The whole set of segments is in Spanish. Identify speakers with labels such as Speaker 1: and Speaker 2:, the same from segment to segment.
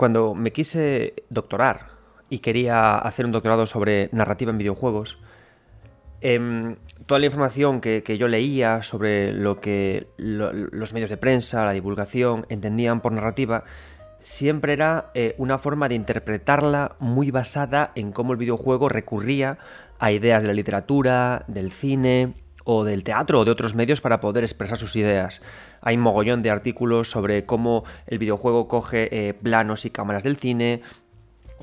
Speaker 1: Cuando me quise doctorar y quería hacer un doctorado sobre narrativa en videojuegos, em, toda la información que, yo leía sobre lo que los medios de prensa, la divulgación, entendían por narrativa, siempre era eh, una forma de interpretarla muy basada en cómo el videojuego recurría a ideas de la literatura, del cine o del teatro o de otros medios para poder expresar sus ideas. Hay un mogollón de artículos sobre cómo el videojuego coge eh, planos y cámaras del cine,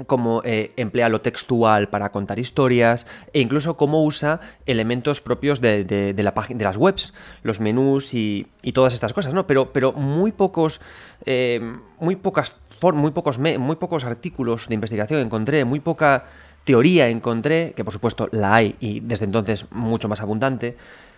Speaker 1: cómo eh, emplea lo textual para contar historias e incluso cómo usa elementos propios de, la de las webs, los menús y, todas estas cosas, ¿no? Pero, pero muy pocos, eh, muy pocas muy pocos, muy pocos artículos de investigación encontré, muy poca teoría encontré, que por supuesto la hay y desde entonces mucho más abundante,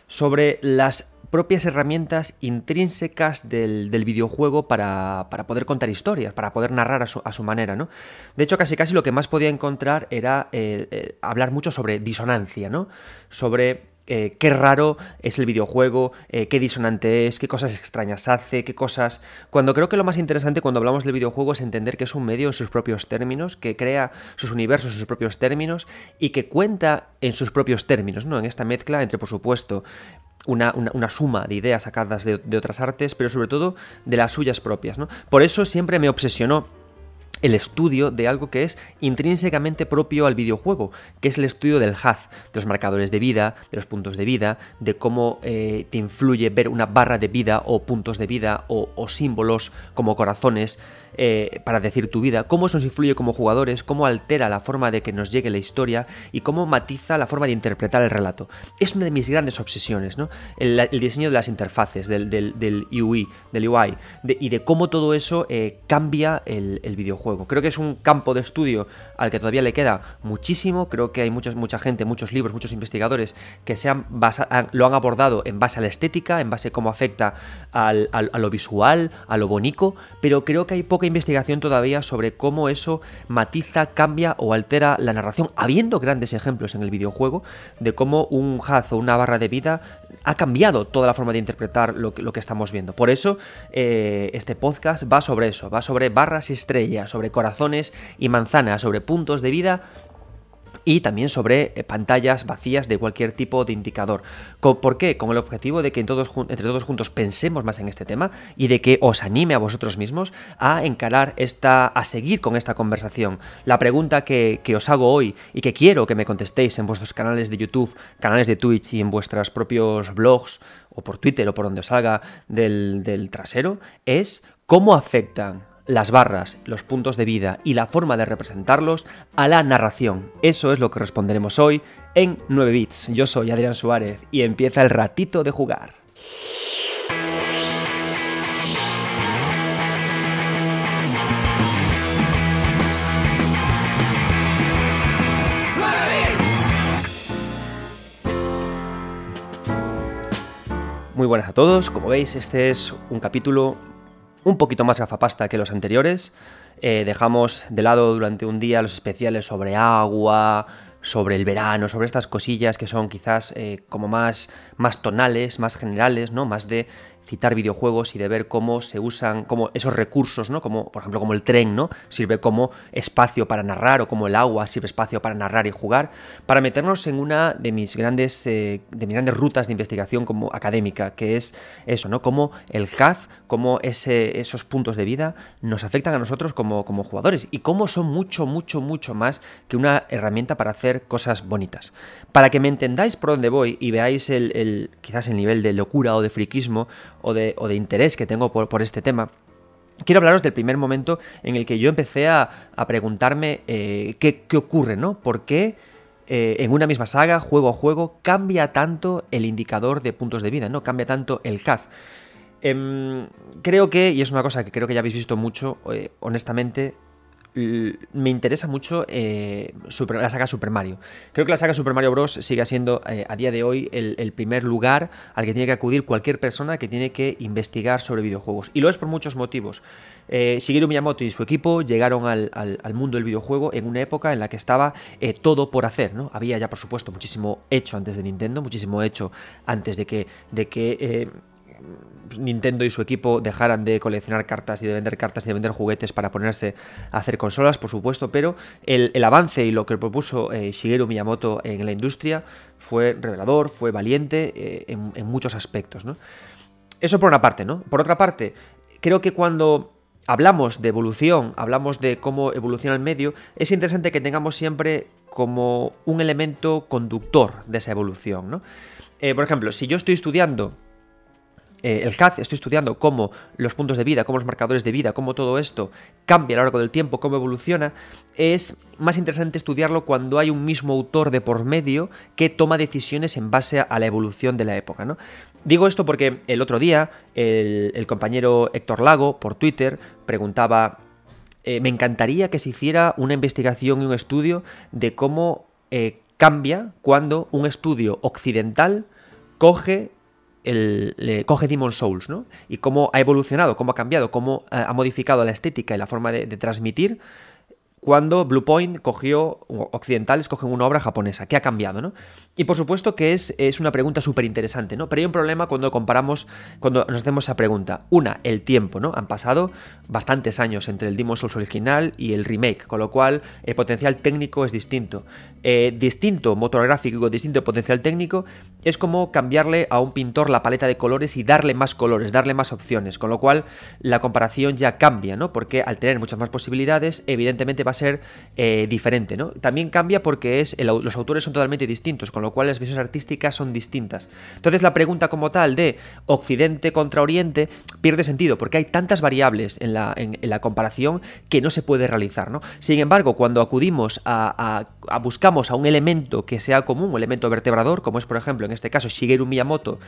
Speaker 1: sobre las propias herramientas intrínsecas del, videojuego para, poder contar historias, para poder narrar a su, manera, ¿no? De hecho, casi casi lo que más podía encontrar era eh, eh, hablar mucho sobre disonancia, ¿no? Sobre eh, qué raro es el videojuego, qué disonante es, qué cosas extrañas hace, qué cosas... Cuando creo que lo más interesante cuando hablamos del videojuego es entender que es un medio en sus propios términos, que crea sus universos en sus propios términos y que cuenta en sus propios términos, ¿no? En esta mezcla entre, por supuesto, una, suma de ideas sacadas de, otras artes, pero sobre todo de las suyas propias. ¿no? Por eso siempre me obsesionó el estudio de algo que es intrínsecamente propio al videojuego, que es el estudio del HUD, de los marcadores de vida, de los puntos de vida, de cómo eh, te influye ver una barra de vida o puntos de vida o símbolos como corazones eh, para decir tu vida, cómo nos influye como jugadores, cómo altera la forma de que nos llegue la historia y cómo matiza la forma de interpretar el relato. Es una de mis grandes obsesiones, ¿no? El, diseño de las interfaces, del, del, UI, del UI, y de cómo todo eso eh, cambia el, videojuego. Creo que es un campo de estudio al que todavía le queda muchísimo. Creo que hay mucha gente, muchos libros, muchos investigadores que se han lo han abordado en base a la estética, en base a cómo afecta a lo visual, a lo bonito, pero creo que hay poca investigación todavía sobre cómo eso matiza, cambia o altera la narración, habiendo grandes ejemplos en el videojuego de cómo un haz o una barra de vida ha cambiado toda la forma de interpretar lo que, estamos viendo. Por eso eh, este podcast va sobre eso, va sobre barras y estrellas, sobre corazones y manzanas, sobre puntos de vida y también sobre eh, pantallas vacías de cualquier tipo de indicador. ¿Por qué? Con el objetivo de que entre todos juntos pensemos más en este tema y de que os anime a vosotros mismos a encarar esta, a seguir con esta conversación. La pregunta que, os hago hoy y que quiero que me contestéis en vuestros canales de YouTube, canales de Twitch y en vuestros propios blogs o por Twitter o por donde os salga del, del trasero es ¿cómo afectan las barras, los puntos de vida y la forma de representarlos a la narración. Eso es lo que responderemos hoy en 9 bits. Yo soy Adrián Suárez y empieza el ratito de jugar. Muy buenas a todos, como veis este es un capítulo un poquito más gafapasta que los anteriores. Eh, dejamos de lado durante un día los especiales sobre agua, sobre el verano, sobre estas cosillas que son quizás eh, como más, más tonales, más generales, ¿no? Más de citar videojuegos y de ver cómo se usan, como esos recursos, ¿no? Como, por ejemplo, como el tren, ¿no? Sirve como espacio para narrar, o como el agua sirve espacio para narrar y jugar, para meternos en una de mis grandes, eh, de mis grandes rutas de investigación como académica, que es eso, ¿no? Como el HAF, cómo ese, esos puntos de vida nos afectan a nosotros como, como jugadores y cómo son mucho, mucho, mucho más que una herramienta para hacer cosas bonitas. Para que me entendáis por dónde voy y veáis el, quizás el nivel de locura o de friquismo o de, interés que tengo por, este tema, Quiero hablaros del primer momento en el que yo empecé a, preguntarme eh, qué, ocurre, ¿no? ¿Por qué eh, en una misma saga, juego a juego, cambia tanto el indicador de puntos de vida, ¿no? Cambia tanto el CAF. Em, creo que, y es una cosa que creo que ya habéis visto mucho, eh, honestamente, me interesa mucho eh, la saga Super Mario. Creo que la saga Super Mario Bros. sigue siendo eh, a día de hoy el, primer lugar al que tiene que acudir cualquier persona que tiene que investigar sobre videojuegos. Y lo es por muchos motivos. Eh, Shigeru Miyamoto y su equipo llegaron al, mundo del videojuego en una época en la que estaba eh, todo por hacer. ¿no? Había ya, por supuesto, muchísimo hecho antes de Nintendo, muchísimo hecho antes de que, de que Nintendo y su equipo dejaran de coleccionar cartas y de vender cartas y de vender juguetes para ponerse a hacer consolas, por supuesto, pero el, avance y lo que propuso eh, Shigeru Miyamoto en la industria fue revelador, fue valiente eh, en, muchos aspectos. Eso por una parte, ¿no? Por otra parte, creo que cuando hablamos de evolución, hablamos de cómo evoluciona el medio, es interesante que tengamos siempre como un elemento conductor de esa evolución, ¿no? Eh, por ejemplo, si yo estoy estudiando eh, el CAD, estoy estudiando cómo los puntos de vida, cómo los marcadores de vida, cómo todo esto cambia a lo largo del tiempo, cómo evoluciona, es más interesante estudiarlo cuando hay un mismo autor de por medio que toma decisiones en base a la evolución de la época. ¿no? Digo esto porque el otro día el, compañero Héctor Lago por Twitter preguntaba, eh, me encantaría que se hiciera una investigación y un estudio de cómo eh, cambia cuando un estudio occidental coge el, coge Demon Souls, ¿no? Y cómo ha evolucionado, cómo ha cambiado, cómo eh, ha modificado la estética y la forma de, de transmitir cuando Bluepoint cogió, occidentales cogen una obra japonesa. ¿Qué ha cambiado? ¿no? Y por supuesto que es, es una pregunta súper interesante, ¿no? Pero hay un problema cuando comparamos, cuando nos hacemos esa pregunta. Una, el tiempo, ¿no? Han pasado bastantes años entre el Demon Souls original y el remake, con lo cual el potencial técnico es distinto. Eh, distinto motor gráfico, distinto potencial técnico, es como cambiarle a un pintor la paleta de colores y darle más colores, darle más opciones, con lo cual la comparación ya cambia, ¿no? Porque al tener muchas más posibilidades, evidentemente va a ser eh, diferente, ¿no? También cambia porque es los autores son totalmente distintos, con lo cual las visiones artísticas son distintas. Entonces la pregunta como tal de Occidente contra Oriente pierde sentido, porque hay tantas variables en la, comparación que no se puede realizar, ¿no? Sin embargo, cuando acudimos a, a buscar a un elemento que sea común, un elemento vertebrador, como es por ejemplo en este caso Shigeru Miyamoto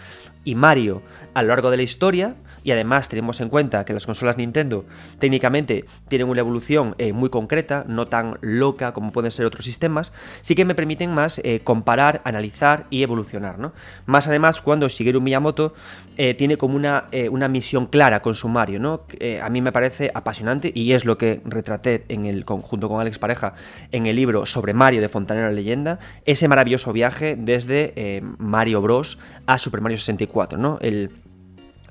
Speaker 1: y Mario a lo largo de la historia, y además tenemos en cuenta que las consolas Nintendo técnicamente tienen una evolución eh, muy concreta, no tan loca como pueden ser otros sistemas, sí que me permiten más eh, comparar, analizar y evolucionar. ¿no? Más además cuando Shigeru Miyamoto eh, tiene como una, una, misión clara con su Mario, ¿no? a mí me parece apasionante y es lo que retraté en el, junto con Alex Pareja en el libro sobre Mario de Fontanera Leyenda, ese maravilloso viaje desde Mario Bros a Super Mario 64, ¿no? El,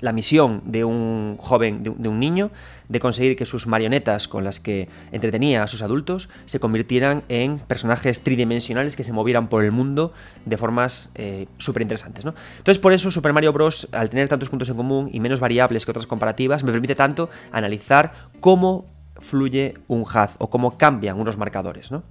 Speaker 1: la misión de un joven, de, un niño, de conseguir que sus marionetas con las que entretenía a sus adultos se convirtieran en personajes tridimensionales que se movieran por el mundo de formas eh, súper interesantes. ¿no? Entonces, por eso Super Mario Bros., al tener tantos puntos en común y menos variables que otras comparativas, me permite tanto analizar cómo fluye un HUD o cómo cambian unos marcadores. ¿no?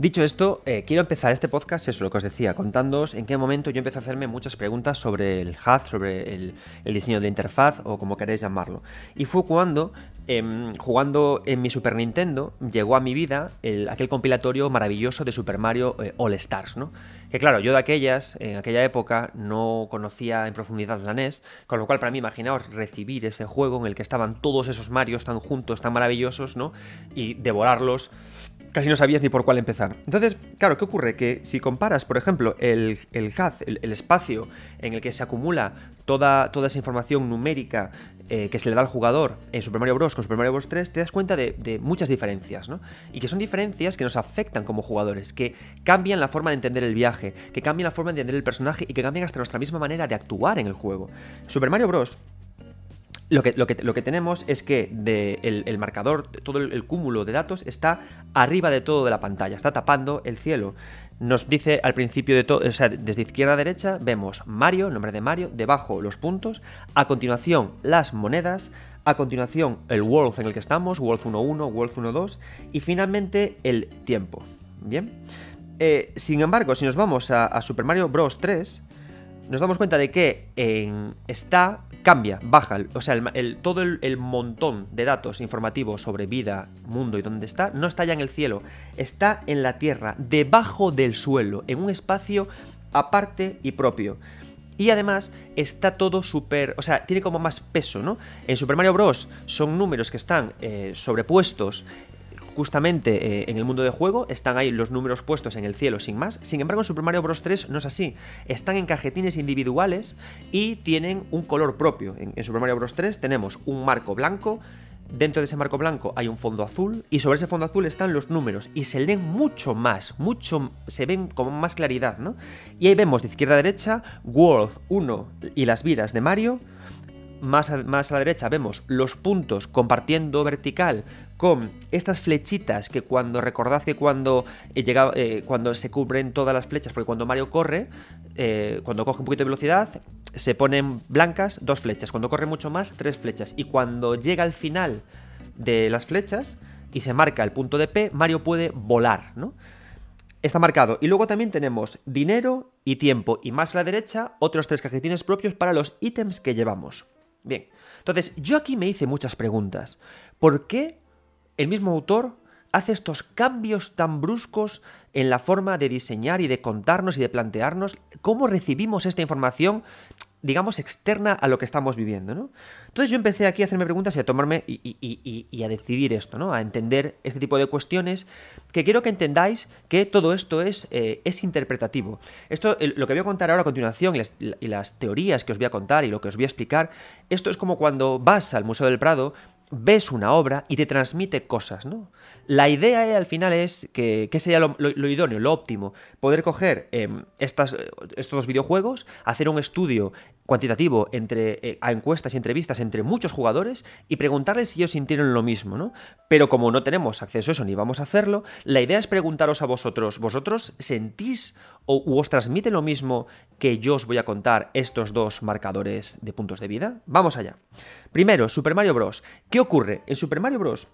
Speaker 1: Dicho esto, eh, quiero empezar este podcast, eso lo que os decía, contándoos en qué momento yo empecé a hacerme muchas preguntas sobre el HUD, sobre el, diseño de interfaz o como queréis llamarlo. Y fue cuando, em, jugando en mi Super Nintendo, llegó a mi vida aquel compilatorio maravilloso de Super Mario eh, All Stars, ¿no? Que claro, yo de aquellas, en aquella época, no conocía en profundidad la NES, con lo cual para mí imaginaos recibir ese juego en el que estaban todos esos Marios tan juntos, tan maravillosos, ¿no? Y devorarlos casi no sabías ni por cuál empezar. Entonces, claro, ¿qué ocurre? Que si comparas, por ejemplo, el, el el, espacio en el que se acumula toda, toda esa información numérica eh, que se le da al jugador en Super Mario Bros. con Super Mario Bros. 3, te das cuenta de, muchas diferencias, ¿no? Y que son diferencias que nos afectan como jugadores, que cambian la forma de entender el viaje, que cambian la forma de entender el personaje y que cambian hasta nuestra misma manera de actuar en el juego. Super Mario Bros lo que, tenemos es que el, marcador, todo el, cúmulo de datos está arriba de todo de la pantalla, está tapando el cielo. Nos dice al principio de todo, o sea, desde izquierda a derecha vemos Mario, el nombre de Mario, debajo los puntos, a continuación las monedas, a continuación el world en el que estamos, world 1.1, world 1.2 y finalmente el tiempo. Bien. Eh, sin embargo, si nos vamos a, Super Mario Bros. 3, nos damos cuenta de que en, está cambia, baja, o sea, todo el, montón de datos informativos sobre vida, mundo y dónde está, no está ya en el cielo, está en la tierra, debajo del suelo, en un espacio aparte y propio. Y además está todo súper, o sea, tiene como más peso, ¿no? En Super Mario Bros. son números que están eh, sobrepuestos justamente eh, en el mundo de juego están ahí los números puestos en el cielo sin más. Sin embargo, en Super Mario Bros. 3 no es así. Están en cajetines individuales y tienen un color propio. En, Super Mario Bros. 3 tenemos un marco blanco dentro de ese marco blanco hay un fondo azul y sobre ese fondo azul están los números y se leen mucho más, mucho, se ven con más claridad, ¿no? Y ahí vemos de izquierda a derecha World 1 y las vidas de Mario, más más a, la derecha vemos los puntos compartiendo vertical con estas flechitas que cuando recordad que cuando eh, llega, eh, cuando se cubren todas las flechas, porque cuando Mario corre, eh, cuando coge un poquito de velocidad, se ponen blancas dos flechas, cuando corre mucho más, tres flechas, y cuando llega al final de las flechas y se marca el punto de P, Mario puede volar, ¿no? Está marcado. Y luego también tenemos dinero y tiempo. Y más a la derecha, otros tres cajetines propios para los ítems que llevamos. Bien. Entonces, yo aquí me hice muchas preguntas. ¿Por qué el mismo autor hace estos cambios tan bruscos en la forma de diseñar y de contarnos y de plantearnos cómo recibimos esta información digamos, externa a lo que estamos viviendo, ¿no? Entonces yo empecé aquí a hacerme preguntas y a tomarme y, a decidir esto, ¿no? A entender este tipo de cuestiones que quiero que entendáis que todo esto es, eh, es interpretativo. Esto, lo que voy a contar ahora a continuación y las teorías que os voy a contar y lo que os voy a explicar, esto es como cuando vas al Museo del Prado ves una obra y te transmite cosas, ¿no? La idea al final es que, que sería lo, idóneo, lo óptimo, poder coger em, estas, estos videojuegos, hacer un estudio cuantitativo entre, eh, a encuestas y entrevistas entre muchos jugadores y preguntarles si ellos sintieron lo mismo, ¿no? Pero como no tenemos acceso a eso ni vamos a hacerlo, la idea es preguntaros a vosotros, ¿vosotros sentís o os transmite lo mismo que yo os voy a contar estos dos marcadores de puntos de vida? Vamos allá. Primero, Super Mario Bros. ¿Qué ocurre? En Super Mario Bros.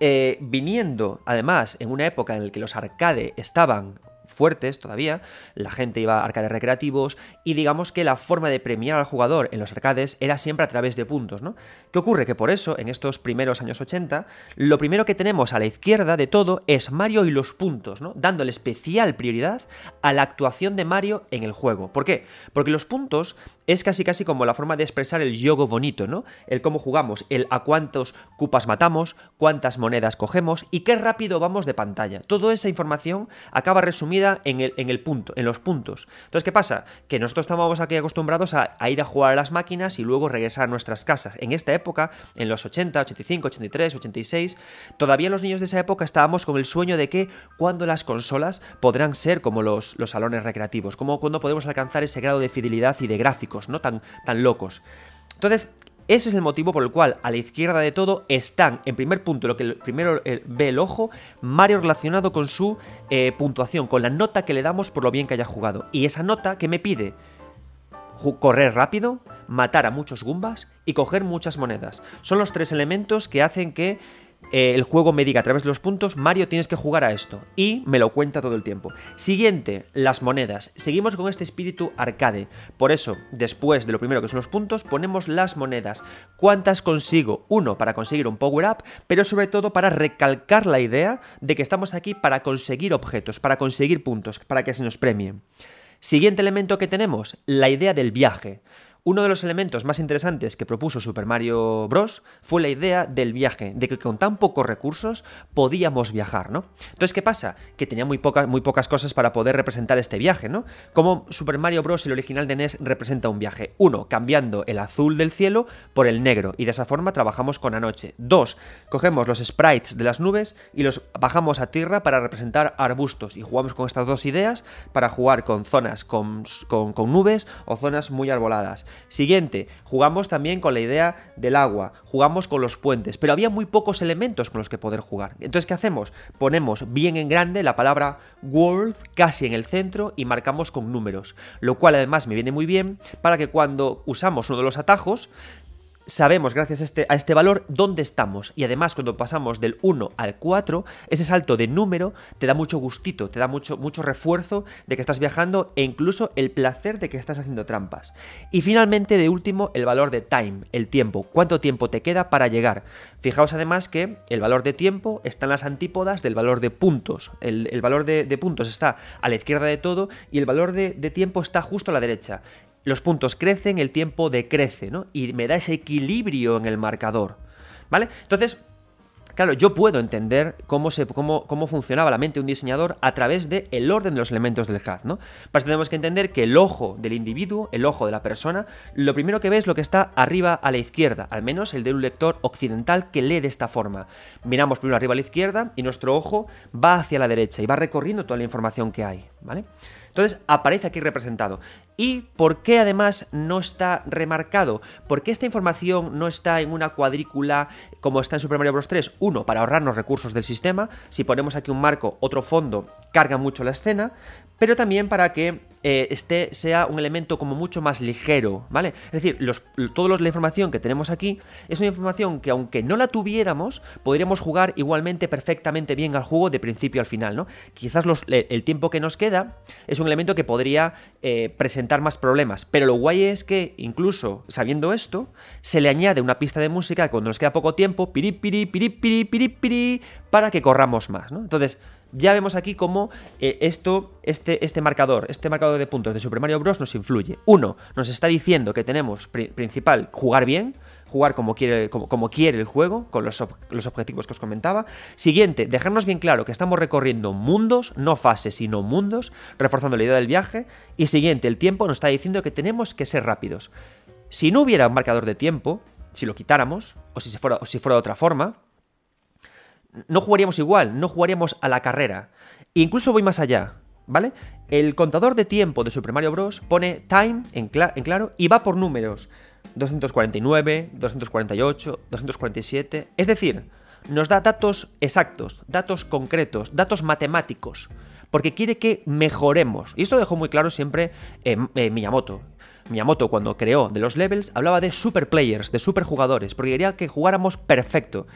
Speaker 1: Eh, viniendo además en una época en la que los arcade estaban fuertes todavía, la gente iba a arcades recreativos y digamos que la forma de premiar al jugador en los arcades era siempre a través de puntos, ¿no? ¿Qué ocurre? Que por eso, en estos primeros años 80, lo primero que tenemos a la izquierda de todo es Mario y los puntos, ¿no? Dándole especial prioridad a la actuación de Mario en el juego. ¿Por qué? Porque los puntos es casi casi como la forma de expresar el yogo bonito, ¿no? El cómo jugamos, el a cuántos cupas matamos, cuántas monedas cogemos y qué rápido vamos de pantalla. Toda esa información acaba resumida en el, en el punto, en los puntos. Entonces, ¿qué pasa? Que nosotros estábamos aquí acostumbrados a, ir a jugar a las máquinas y luego regresar a nuestras casas. En esta época, en los 80, 85, 83, 86, todavía los niños de esa época estábamos con el sueño de que cuando las consolas podrán ser como los, los salones recreativos, como cuando podemos alcanzar ese grado de fidelidad y de gráfico no tan, tan locos. Entonces, ese es el motivo por el cual a la izquierda de todo están, en primer punto, lo que primero eh, ve el ojo, Mario relacionado con su eh, puntuación, con la nota que le damos por lo bien que haya jugado. Y esa nota que me pide correr rápido, matar a muchos Goombas y coger muchas monedas. Son los tres elementos que hacen que eh, el juego me diga a través de los puntos, Mario tienes que jugar a esto. Y me lo cuenta todo el tiempo. Siguiente, las monedas. Seguimos con este espíritu arcade. Por eso, después de lo primero que son los puntos, ponemos las monedas. ¿Cuántas consigo? Uno, para conseguir un power-up, pero sobre todo para recalcar la idea de que estamos aquí para conseguir objetos, para conseguir puntos, para que se nos premien. Siguiente elemento que tenemos, la idea del viaje. Uno de los elementos más interesantes que propuso Super Mario Bros. fue la idea del viaje, de que con tan pocos recursos podíamos viajar, ¿no? Entonces, ¿qué pasa? Que tenía muy, muy pocas cosas para poder representar este viaje, ¿no? Como Super Mario Bros. el original de NES representa un viaje. Uno, cambiando el azul del cielo por el negro, y de esa forma trabajamos con anoche. Dos, cogemos los sprites de las nubes y los bajamos a tierra para representar arbustos, y jugamos con estas dos ideas para jugar con zonas con, con nubes o zonas muy arboladas. Siguiente, jugamos también con la idea del agua, jugamos con los puentes, pero había muy pocos elementos con los que poder jugar. Entonces, ¿qué hacemos? Ponemos bien en grande la palabra world casi en el centro y marcamos con números, lo cual además me viene muy bien para que cuando usamos uno de los atajos sabemos gracias a este, a este, valor dónde estamos. Y además cuando pasamos del 1 al 4, ese salto de número te da mucho gustito, te da mucho, mucho refuerzo de que estás viajando e incluso el placer de que estás haciendo trampas. Y finalmente, de último, el valor de time, el tiempo. ¿Cuánto tiempo te queda para llegar? Fijaos además que el valor de tiempo está en las antípodas del valor de puntos. El, valor de, puntos está a la izquierda de todo y el valor de tiempo está justo a la derecha los puntos crecen, el tiempo decrece, ¿no? Y me da ese equilibrio en el marcador, ¿vale? Entonces, Claro, yo puedo entender cómo, se, cómo, cómo funcionaba la mente de un diseñador a través del el orden de los elementos del HUD, ¿no? Para eso tenemos que entender que el ojo del individuo, el ojo de la persona, lo primero que ve es lo que está arriba a la izquierda, al menos el de un lector occidental que lee de esta forma. Miramos primero arriba a la izquierda y nuestro ojo va hacia la derecha y va recorriendo toda la información que hay, ¿vale? Entonces aparece aquí representado. ¿Y por qué además no está remarcado? ¿Por qué esta información no está en una cuadrícula como está en Super Mario Bros. 3? Uno, para ahorrarnos recursos del sistema. Si ponemos aquí un marco, otro fondo, carga mucho la escena. Pero también para que eh, este sea un elemento como mucho más ligero, ¿vale? Es decir, los, toda la información que tenemos aquí es una información que aunque no la tuviéramos, podríamos jugar igualmente perfectamente bien al juego de principio al final, ¿no? Quizás el tiempo que nos queda es un elemento que podría eh, presentar más problemas, pero lo guay es que incluso sabiendo esto, se le añade una pista de música cuando nos queda poco tiempo, piri, piri, piri, piri, piri, piri, para que corramos más, ¿no? Entonces, ya vemos aquí cómo eh, esto, este, este marcador, este marcador de puntos de Super Mario Bros. nos influye. Uno, nos está diciendo que tenemos principal jugar bien, jugar como quiere, como, quiere el juego, con los, los, objetivos que os comentaba. Siguiente, dejarnos bien claro que estamos recorriendo mundos, no fases, sino mundos, reforzando la idea del viaje. Y siguiente, el tiempo nos está diciendo que tenemos que ser rápidos. Si no hubiera un marcador de tiempo, si lo quitáramos, o si fuera, o si fuera de otra forma, no jugaríamos igual, no jugaríamos a la carrera. Incluso voy más allá, ¿vale? El contador de tiempo de Super Mario Bros. pone time en, claro y va por números. 249, 248, 247. Es decir, nos da datos exactos, datos concretos, datos matemáticos, porque quiere que mejoremos. Y esto lo dejó muy claro siempre Miyamoto. Miyamoto cuando creó de los levels hablaba de super players, de super jugadores, porque quería que jugáramos perfecto.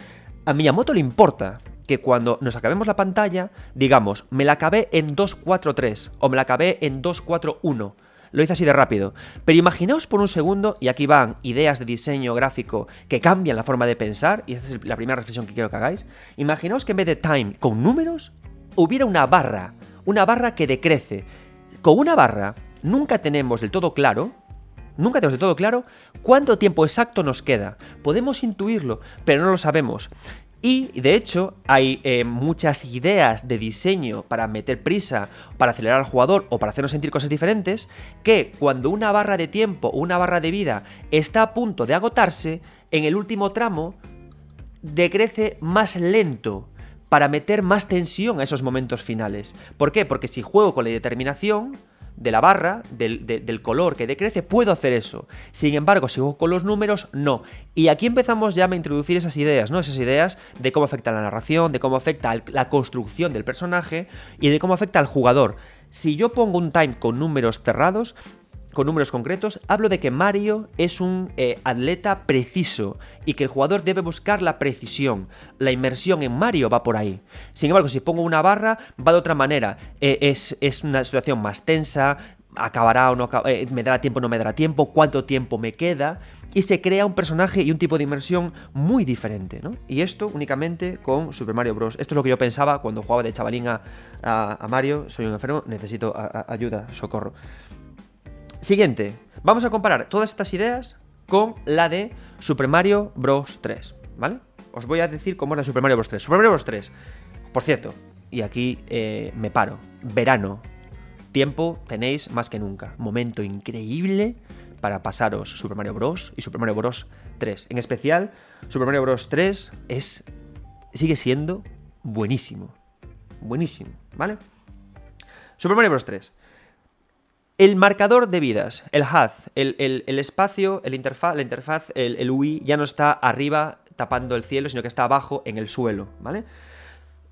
Speaker 1: A Miyamoto le importa que cuando nos acabemos la pantalla, digamos, me la acabé en 2.4.3 o me la acabé en 2.4.1. Lo hice así de rápido. Pero imaginaos por un segundo, y aquí van ideas de diseño gráfico que cambian la forma de pensar, y esta es la primera reflexión que quiero que hagáis. Imaginaos que en vez de time con números, hubiera una barra, una barra que decrece. Con una barra nunca tenemos del todo claro Nunca tenemos de todo claro cuánto tiempo exacto nos queda. Podemos intuirlo, pero no lo sabemos. Y de hecho hay eh, muchas ideas de diseño para meter prisa, para acelerar al jugador o para hacernos sentir cosas diferentes, que cuando una barra de tiempo o una barra de vida está a punto de agotarse, en el último tramo decrece más lento para meter más tensión a esos momentos finales. ¿Por qué? Porque si juego con la determinación, de la barra, del, color que decrece, puedo hacer eso. Sin embargo, si juego con los números, no. Y aquí empezamos ya a introducir esas ideas, ¿no? Esas ideas de cómo afecta la narración, de cómo afecta la construcción del personaje y de cómo afecta al jugador. Si yo pongo un time con números cerrados, con números concretos, hablo de que Mario es un eh, atleta preciso y que el jugador debe buscar la precisión. La inmersión en Mario va por ahí. Sin embargo, si pongo una barra, va de otra manera. Eh, es, es, una situación más tensa, acabará o no eh, me dará tiempo o no me dará tiempo, cuánto tiempo me queda. Y se crea un personaje y un tipo de inmersión muy diferente, ¿no? Y esto únicamente con Super Mario Bros. Esto es lo que yo pensaba cuando jugaba de chavalín a, Mario. Soy un enfermo, necesito ayuda, socorro. Siguiente, vamos a comparar todas estas ideas con la de Super Mario Bros. 3, ¿vale? Os voy a decir cómo es la Super Mario Bros. 3. Super Mario Bros. 3, por cierto, y aquí eh, me paro, verano, tiempo tenéis más que nunca, momento increíble para pasaros Super Mario Bros. y Super Mario Bros. 3. En especial, Super Mario Bros. 3 es, sigue siendo buenísimo, buenísimo, ¿vale? Super Mario Bros. 3. El marcador de vidas, el HUD, el, espacio, el la interfaz, el, UI, ya no está arriba tapando el cielo, sino que está abajo en el suelo, ¿vale?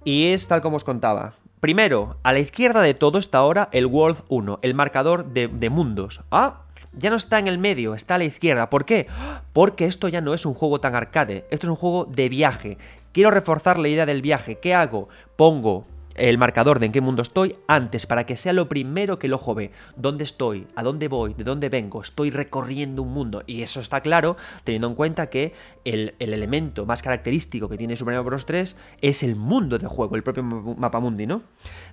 Speaker 1: Y es tal como os contaba. Primero, a la izquierda de todo está ahora el World 1, el marcador de, de mundos. Ah, ya no está en el medio, está a la izquierda. ¿Por qué? Porque esto ya no es un juego tan arcade, esto es un juego de viaje. Quiero reforzar la idea del viaje. ¿Qué hago? Pongo el marcador de en qué mundo estoy antes, para que sea lo primero que el ojo ve. ¿Dónde estoy? ¿A dónde voy? ¿De dónde vengo? Estoy recorriendo un mundo. Y eso está claro, teniendo en cuenta que el, elemento más característico que tiene Super Mario Bros. 3 es el mundo de juego, el propio mapa mundi, ¿no?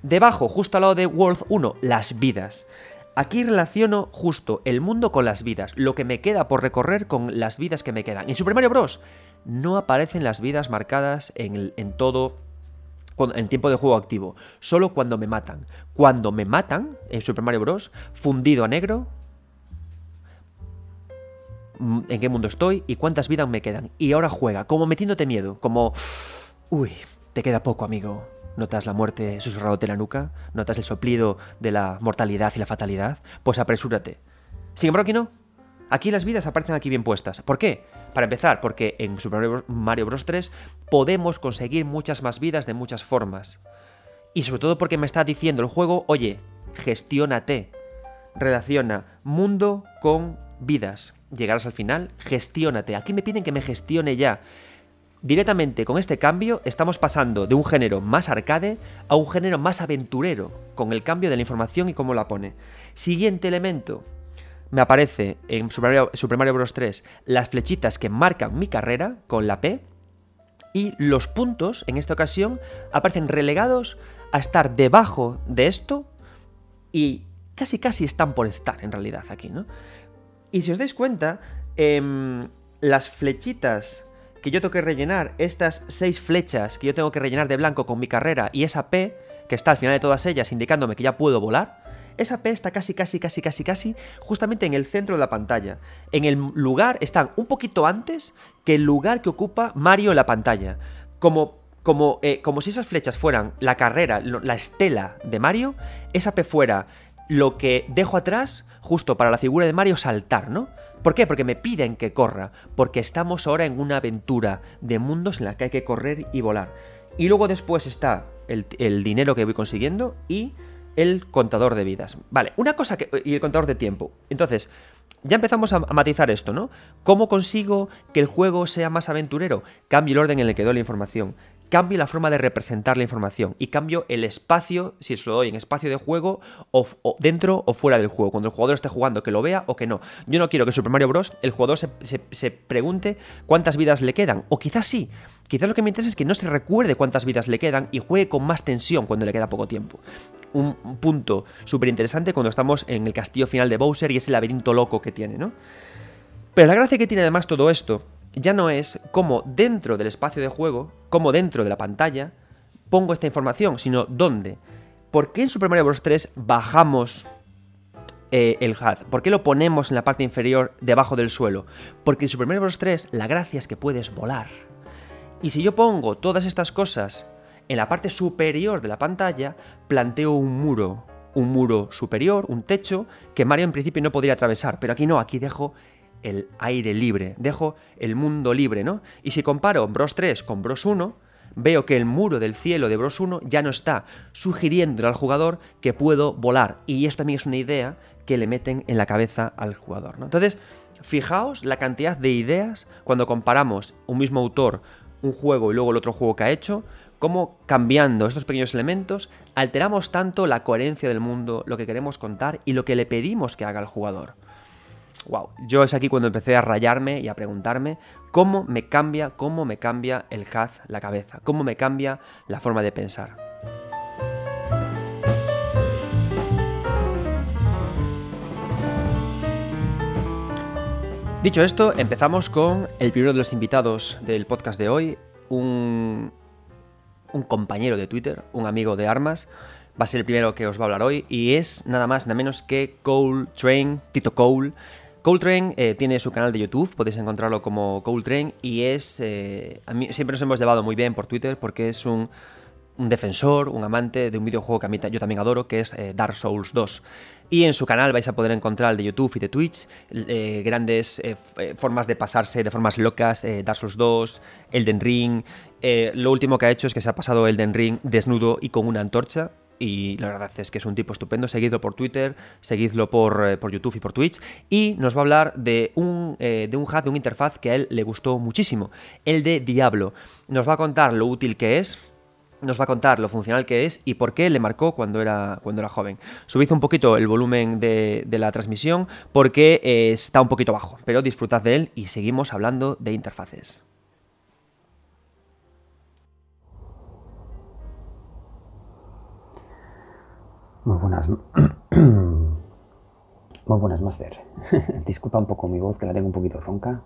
Speaker 1: Debajo, justo al lado de World 1, las vidas. Aquí relaciono justo el mundo con las vidas, lo que me queda por recorrer con las vidas que me quedan. En Super Mario Bros. no aparecen las vidas marcadas en, en todo en tiempo de juego activo, solo cuando me matan. Cuando me matan en Super Mario Bros., fundido a negro, mm, en qué mundo estoy y cuántas vidas me quedan. Y ahora juega, como metiéndote miedo, como... Uy, te queda poco, amigo. ¿Notas la muerte susurrándote la nuca? ¿Notas el soplido de la mortalidad y la fatalidad? Pues apresúrate. Sin embargo, aquí no. Aquí las vidas aparecen aquí bien puestas. ¿Por qué? Para empezar, porque en Super Mario Bros. 3 podemos conseguir muchas más vidas de muchas formas. Y sobre todo porque me está diciendo el juego, oye, gestiónate. Relaciona mundo con vidas. Llegarás al final, gestiónate. Aquí me piden que me gestione ya. Directamente con este cambio estamos pasando de un género más arcade a un género más aventurero, con el cambio de la información y cómo la pone. Siguiente elemento, me aparece en Super Mario, Bros. 3 las flechitas que marcan mi carrera con la P y los puntos, en esta ocasión, aparecen relegados a estar debajo de esto y casi casi están por estar en realidad aquí, ¿no? Y si os dais cuenta, em, las flechitas que yo tengo que rellenar, estas seis flechas que yo tengo que rellenar de blanco con mi carrera y esa P que está al final de todas ellas indicándome que ya puedo volar, esa P está casi, casi, casi, casi, casi justamente en el centro de la pantalla. En el lugar, están un poquito antes que el lugar que ocupa Mario en la pantalla. Como, como, eh, como si esas flechas fueran la carrera, la estela de Mario, esa P fuera lo que dejo atrás justo para la figura de Mario saltar, ¿no? ¿Por qué? Porque me piden que corra, porque estamos ahora en una aventura de mundos en la que hay que correr y volar. Y luego después está el, el dinero que voy consiguiendo y el contador de vidas. Vale, una cosa que... y el contador de tiempo. Entonces, ya empezamos a, matizar esto, ¿no? ¿Cómo consigo que el juego sea más aventurero? Cambio el orden en el que doy la información cambio la forma de representar la información y cambio el espacio, si se lo doy en espacio de juego, o, dentro o fuera del juego, cuando el jugador esté jugando, que lo vea o que no. Yo no quiero que Super Mario Bros. el jugador se, pregunte cuántas vidas le quedan, o quizás sí. Quizás lo que me interesa es que no se recuerde cuántas vidas le quedan y juegue con más tensión cuando le queda poco tiempo. Un, punto súper interesante cuando estamos en el castillo final de Bowser y ese laberinto loco que tiene, ¿no? Pero la gracia que tiene además todo esto ya no es como dentro del espacio de juego, como dentro de la pantalla, pongo esta información, sino dónde. ¿Por qué en Super Mario Bros. 3 bajamos eh, el HUD? ¿Por qué lo ponemos en la parte inferior debajo del suelo? Porque en Super Mario Bros. 3 la gracia es que puedes volar. Y si yo pongo todas estas cosas en la parte superior de la pantalla, planteo un muro. Un muro superior, un techo, que Mario en principio no podría atravesar. Pero aquí no, aquí dejo el aire libre, dejo el mundo libre, ¿no? Y si comparo Bros 3 con Bros 1, veo que el muro del cielo de Bros 1 ya no está sugiriendo al jugador que puedo volar. Y esto también es una idea que le meten en la cabeza al jugador, ¿no? Entonces, fijaos la cantidad de ideas cuando comparamos un mismo autor, un juego y luego el otro juego que ha hecho, cómo cambiando estos pequeños elementos alteramos tanto la coherencia del mundo, lo que queremos contar y lo que le pedimos que haga al jugador wow, yo es aquí cuando empecé a rayarme y a preguntarme cómo me cambia, cómo me cambia el haz la cabeza, cómo me cambia la forma de pensar. Dicho esto, empezamos con el primero de los invitados del podcast de hoy, un, un compañero de Twitter, un amigo de armas, va a ser el primero que os va a hablar hoy y es nada más nada menos que Cole Train, Tito Cole, Coltrane eh, tiene su canal de YouTube, podéis encontrarlo como Coltrane y es... Eh, a mí siempre nos hemos llevado muy bien por Twitter porque es un, defensor, un amante de un videojuego que a mí yo también adoro, que es eh, Dark Souls 2. Y en su canal vais a poder encontrar el de YouTube y de Twitch grandes formas de pasarse de formas locas, Dark Souls 2, Elden Ring. lo último que ha hecho es que se ha pasado Elden Ring desnudo y con una antorcha y la verdad es que es un tipo estupendo. Seguidlo por Twitter, seguidlo por, eh, por YouTube y por Twitch. Y nos va a hablar de un, eh, de un de un interfaz que a él le gustó muchísimo, el de Diablo. Nos va a contar lo útil que es, nos va a contar lo funcional que es y por qué le marcó cuando era, cuando era joven. Subid un poquito el volumen de, la transmisión porque eh, está un poquito bajo, pero disfrutad de él y seguimos hablando de interfaces.
Speaker 2: Muy buenas. Muy buenas, Master. Disculpa un poco mi voz, que la tengo un poquito ronca.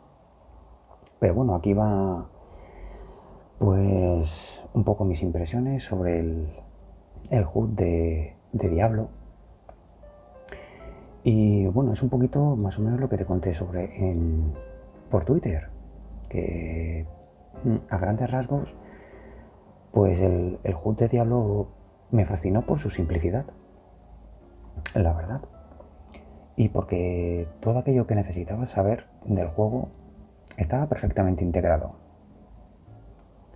Speaker 2: Pero bueno, aquí va pues un poco mis impresiones sobre el, el HUD de, Diablo. Y bueno, es un poquito más o menos lo que te conté sobre por Twitter, que mm, a grandes rasgos, pues el, el HUD de Diablo me fascinó por su simplicidad, la verdad y porque todo aquello que necesitaba saber del juego estaba perfectamente integrado.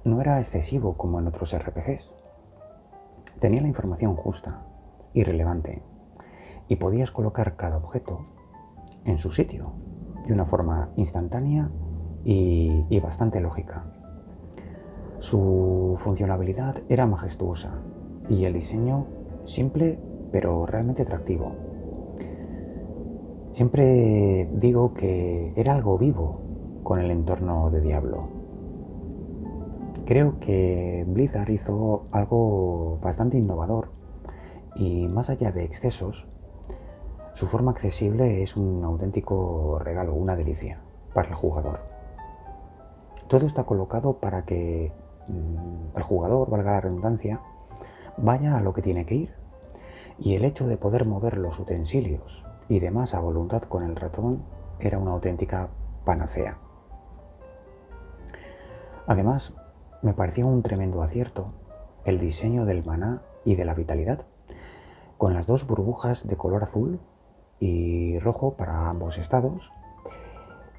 Speaker 2: No era excesivo como en otros RPGs. Tenía la información justa y relevante y podías colocar cada objeto en su sitio de una forma instantánea y, y bastante lógica. Su funcionalidad era majestuosa y el diseño simple pero realmente atractivo Siempre digo que era algo vivo con el entorno de Diablo. Creo que Blizzard hizo algo bastante innovador y más allá de excesos, su forma accesible es un auténtico regalo, una delicia para el jugador. Todo está colocado para que mm, el jugador, valga la redundancia, vaya a lo que tiene que ir. Y el hecho de poder mover los utensilios y demás a voluntad con el ratón era una auténtica panacea. Además, me pareció un tremendo acierto el diseño del maná y de la vitalidad, con las dos burbujas de color azul y rojo para ambos estados,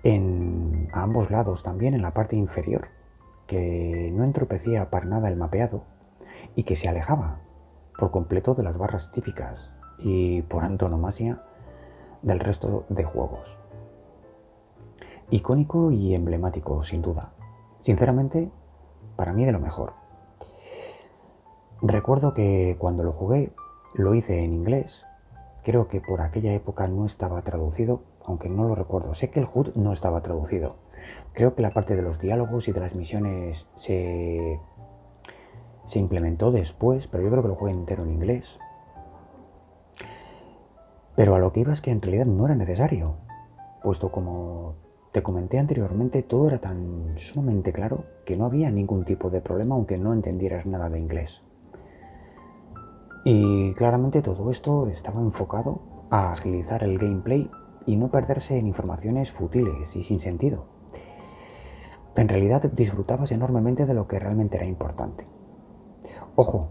Speaker 2: en, a ambos lados también en la parte inferior, que no entropecía para nada el mapeado y que se alejaba por completo de las barras típicas y por antonomasia del resto de juegos. Icónico y emblemático, sin duda. Sinceramente, para mí de lo mejor. Recuerdo que cuando lo jugué lo hice en inglés. Creo que por aquella época no estaba traducido, aunque no lo recuerdo. Sé que el HUD no estaba traducido. Creo que la parte de los diálogos y de las misiones se, se implementó después, pero yo creo que lo jugué entero en inglés. Pero a lo que iba es que en realidad no era necesario, puesto como te comenté anteriormente, todo era tan sumamente claro que no había ningún tipo de problema aunque no entendieras nada de inglés. Y claramente todo esto estaba enfocado a agilizar el gameplay y no perderse en informaciones fútiles y sin sentido. En realidad disfrutabas enormemente de lo que realmente era importante. Ojo,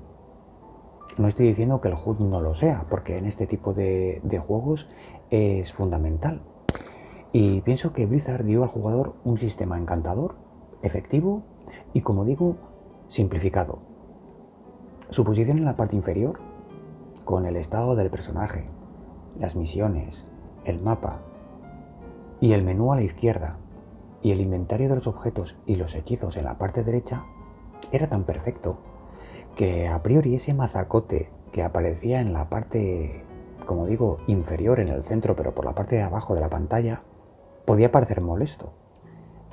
Speaker 2: no estoy diciendo que el HUD no lo sea, porque en este tipo de, juegos es fundamental. Y pienso que Blizzard dio al jugador un sistema encantador, efectivo y, como digo, simplificado. Su posición en la parte inferior, con el estado del personaje, las misiones, el mapa y el menú a la izquierda y el inventario de los objetos y los hechizos en la parte derecha, era tan perfecto que a priori ese mazacote que aparecía en la parte, como digo, inferior en el centro, pero por la parte de abajo de la pantalla, podía parecer molesto.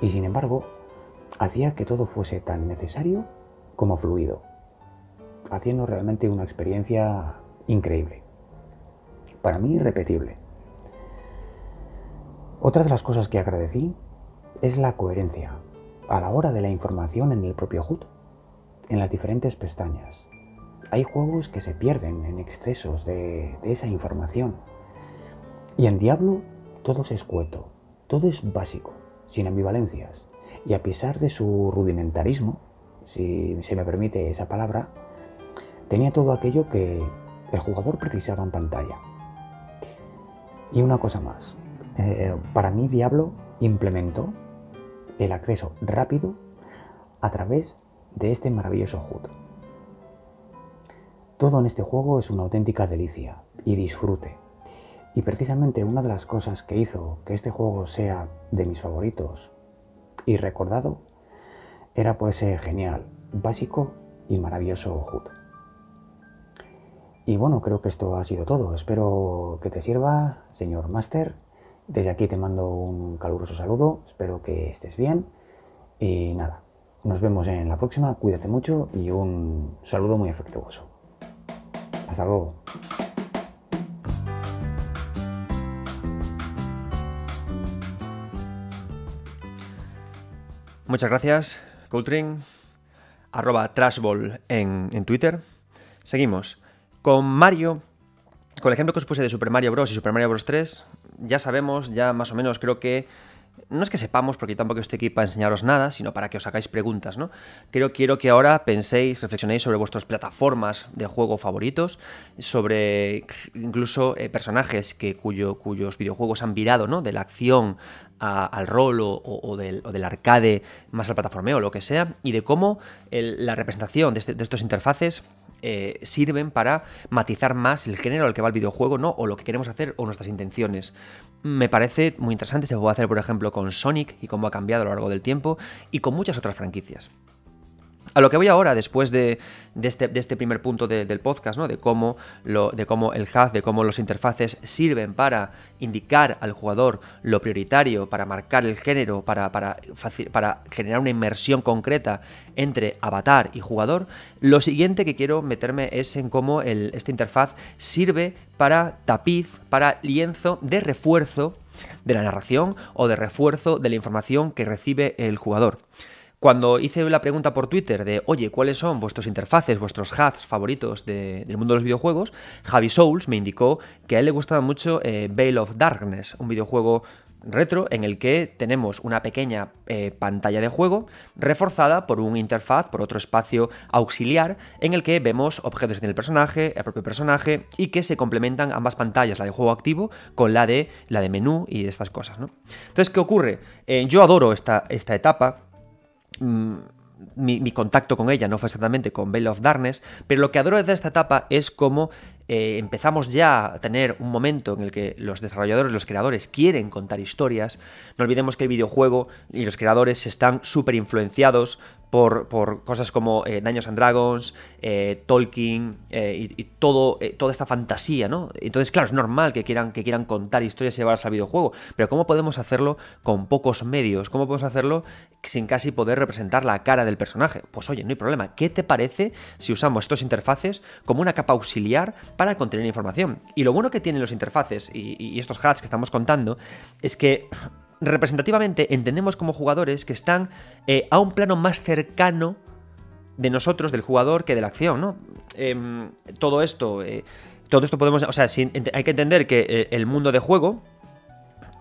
Speaker 2: Y sin embargo, hacía que todo fuese tan necesario como fluido, haciendo realmente una experiencia increíble. Para mí, irrepetible. Otra de las cosas que agradecí es la coherencia a la hora de la información en el propio HUD en las diferentes pestañas. Hay juegos que se pierden en excesos de, esa información. Y en Diablo todo es escueto, todo es básico, sin ambivalencias. Y a pesar de su rudimentarismo, si se me permite esa palabra, tenía todo aquello que el jugador precisaba en pantalla. Y una cosa más, eh, para mí Diablo implementó el acceso rápido a través de este maravilloso HUD. Todo en este juego es una auténtica delicia y disfrute. Y precisamente una de las cosas que hizo que este juego sea de mis favoritos y recordado era por ese genial, básico y maravilloso HUD. Y bueno, creo que esto ha sido todo. Espero que te sirva, señor Master. Desde aquí te mando un caluroso saludo. Espero que estés bien. Y nada, nos vemos en la próxima, cuídate mucho y un saludo muy afectuoso. Hasta luego.
Speaker 1: Muchas gracias, Coultring, arroba Trashball en, en Twitter. Seguimos. Con Mario, con el ejemplo que os puse de Super Mario Bros. y Super Mario Bros. 3, ya sabemos, ya más o menos creo que no es que sepamos, porque tampoco estoy aquí para enseñaros nada, sino para que os hagáis preguntas, ¿no? Creo, quiero que ahora penséis, reflexionéis sobre vuestras plataformas de juego favoritos, sobre incluso eh, personajes que, cuyo, cuyos videojuegos han virado, ¿no? De la acción al rol o, del, arcade más al plataformeo o lo que sea, y de cómo la representación de, este, de estos interfaces eh, sirven para matizar más el género al que va el videojuego, ¿no? O lo que queremos hacer o nuestras intenciones. Me parece muy interesante, se puede hacer, por ejemplo, con Sonic y cómo ha cambiado a lo largo del tiempo, y con muchas otras franquicias. A lo que voy ahora, después de, este, este, primer punto del podcast, ¿no? de, cómo el HUD, de cómo los interfaces sirven para indicar al jugador lo prioritario, para marcar el género, para, para, para generar una inmersión concreta entre avatar y jugador, lo siguiente que quiero meterme es en cómo el, esta interfaz sirve para tapiz, para lienzo de refuerzo de la narración o de refuerzo de la información que recibe el jugador. Cuando hice la pregunta por Twitter de, oye, ¿cuáles son vuestros interfaces, vuestros hats favoritos del mundo de los videojuegos? Javi Souls me indicó que a él le gustaba mucho eh, Veil of Darkness, un videojuego retro en el que tenemos una pequeña eh, pantalla de juego reforzada por un interfaz, por otro espacio auxiliar en el que vemos objetos que tiene el personaje, el propio personaje y que se complementan ambas pantallas, la de juego activo con la de, la de menú y estas cosas. Entonces, ¿qué ocurre? Eh, yo adoro esta, esta etapa Mm, mi, contacto con ella no fue exactamente con Veil of Darkness, pero lo que adoro de esta etapa es cómo eh, empezamos ya a tener un momento en el que los desarrolladores, los creadores quieren contar historias. No olvidemos que el videojuego y los creadores están súper influenciados por, cosas como eh, Daños and Dragons, eh, Tolkien eh, y, todo, toda esta fantasía, ¿no? Entonces, claro, es normal que quieran, que quieran contar historias y llevarlas al videojuego, pero ¿cómo podemos hacerlo con pocos medios? ¿Cómo podemos hacerlo sin casi poder representar la cara del personaje? Pues oye, no hay problema. ¿Qué te parece si usamos estos interfaces como una capa auxiliar para contener información? Y lo bueno que tienen los interfaces y, estos hats que estamos contando es que representativamente entendemos como jugadores que están eh, a un plano más cercano de nosotros, del jugador, que de la acción, ¿no? Em, todo esto, eh, todo esto podemos, o sea, hay que entender que eh, el mundo de juego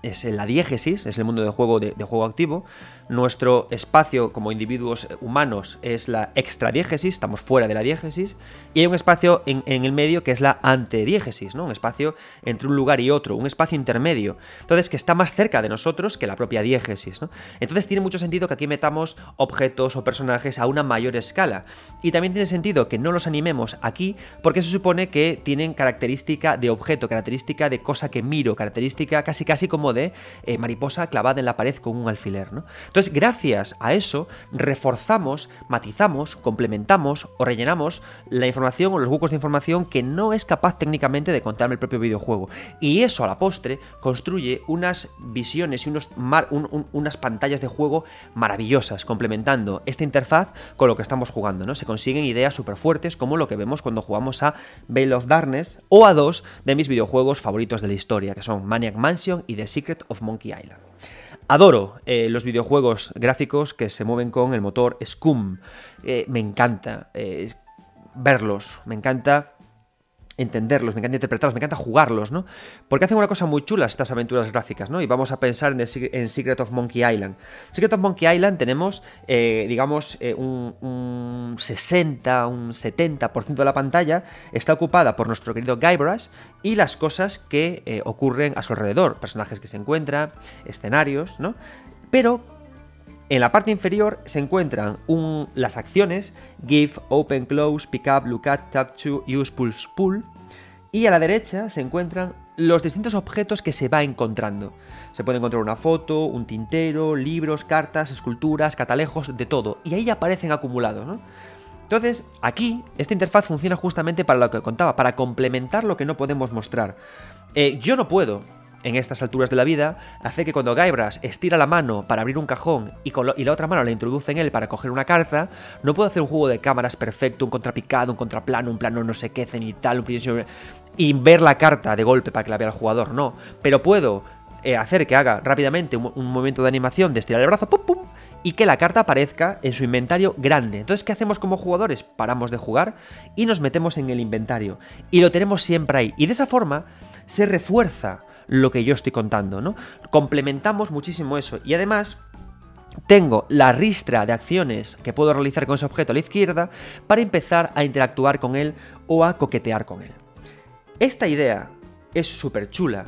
Speaker 1: es la diégesis, es el mundo de juego de, juego activo. Nuestro espacio como individuos humanos es la extradiégesis, estamos fuera de la diégesis. Y hay un espacio en, el medio que es la antediégesis, ¿no? Un espacio entre un lugar y otro, un espacio intermedio. Entonces, que está más cerca de nosotros que la propia diégesis. Entonces tiene mucho sentido que aquí metamos objetos o personajes a una mayor escala. Y también tiene sentido que no los animemos aquí porque se supone que tienen característica de objeto, característica de cosa que miro, característica casi casi como de eh, mariposa clavada en la pared con un alfiler. ¿no? Entonces, gracias a eso, reforzamos, matizamos, complementamos o rellenamos la información o los huecos de información que no es capaz técnicamente de contarme el propio videojuego. Y eso a la postre construye unas visiones y unos unas pantallas de juego maravillosas, complementando esta interfaz con lo que estamos jugando. ¿no? Se consiguen ideas súper fuertes como lo que vemos cuando jugamos a Veil of Darkness o a dos de mis videojuegos favoritos de la historia, que son Maniac Mansion y The Secret of Monkey Island. Adoro eh, los videojuegos gráficos que se mueven con el motor Scum. Eh, me encanta eh, verlos, me encanta entenderlos, me encanta interpretarlos, me encanta jugarlos, ¿no? Porque hacen una cosa muy chula estas aventuras gráficas, ¿no? Y vamos a pensar en, Secret of Monkey Island. Secret of Monkey Island tenemos, eh, digamos, eh, un, 60, un 70% de la pantalla está ocupada por nuestro querido Guybrush y las cosas que eh, ocurren a su alrededor, personajes que se encuentran, escenarios, ¿no? Pero en la parte inferior se encuentran las acciones Give, Open, Close, Pick Up, Look At, Talk To, Use, Pulse, Pull. Y a la derecha se encuentran los distintos objetos que se va encontrando. Se puede encontrar una foto, un tintero, libros, cartas, esculturas, catalejos, de todo. Y ahí aparecen acumulados, ¿no? Entonces, aquí, esta interfaz funciona justamente para lo que contaba, para complementar lo que no podemos mostrar. Eh, yo no puedo en estas alturas de la vida hace que cuando Guybrush estira la mano para abrir un cajón y, y, la otra mano la introduce en él para coger una carta, no puedo hacer un juego de cámaras perfecto, un contrapicado, un contraplano, un plano no sé qué, cenital, un y ver la carta de golpe para que la vea el jugador, no. Pero puedo eh, hacer que haga rápidamente un, momento de animación de estirar el brazo, pum, pum, y que la carta aparezca en su inventario grande. Entonces, ¿qué hacemos como jugadores? Paramos de jugar y nos metemos en el inventario. Y lo tenemos siempre ahí. Y de esa forma se refuerza lo que yo estoy contando, ¿no? Complementamos muchísimo eso. Y además, tengo la ristra de acciones que puedo realizar con ese objeto a la izquierda para empezar a interactuar con él o a coquetear con él. Esta idea es súper chula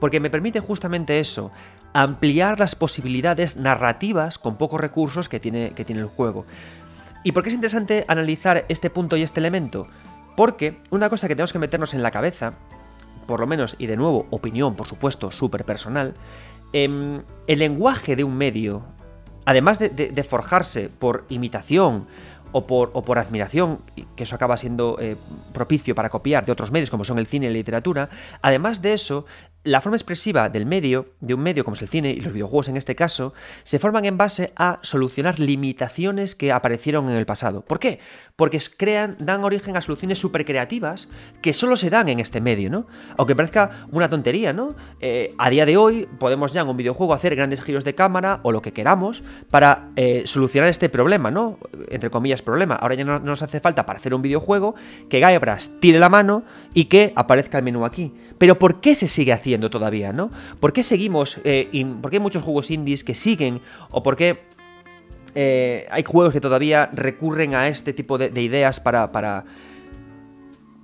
Speaker 1: porque me permite justamente eso, ampliar las posibilidades narrativas con pocos recursos que tiene, que tiene el juego. ¿Y por qué es interesante analizar este punto y este elemento? Porque una cosa que tenemos que meternos en la cabeza, por lo menos, y de nuevo, opinión, por supuesto, súper personal, em, el lenguaje de un medio, además de, forjarse por imitación o por, admiración, que eso acaba siendo eh, propicio para copiar de otros medios como son el cine y la literatura, además de eso, la forma expresiva del medio, de un medio como es el cine y los videojuegos en este caso, se forman en base a solucionar limitaciones que aparecieron en el pasado. ¿Por qué? Porque crean, dan origen a soluciones súper creativas que solo se dan en este medio, ¿no? Aunque parezca una tontería, ¿no? Eh, a día de hoy podemos ya en un videojuego hacer grandes giros de cámara o lo que queramos para eh, solucionar este problema, ¿no? Entre comillas, problema. Ahora ya no, nos hace falta para hacer un videojuego que Guybrush tire la mano y que aparezca el menú aquí. Pero ¿por qué se sigue haciendo? todavía, ¿no? ¿Por qué seguimos, eh, por qué hay muchos juegos indies que siguen, o por qué eh, hay juegos que todavía recurren a este tipo de, ideas para, para...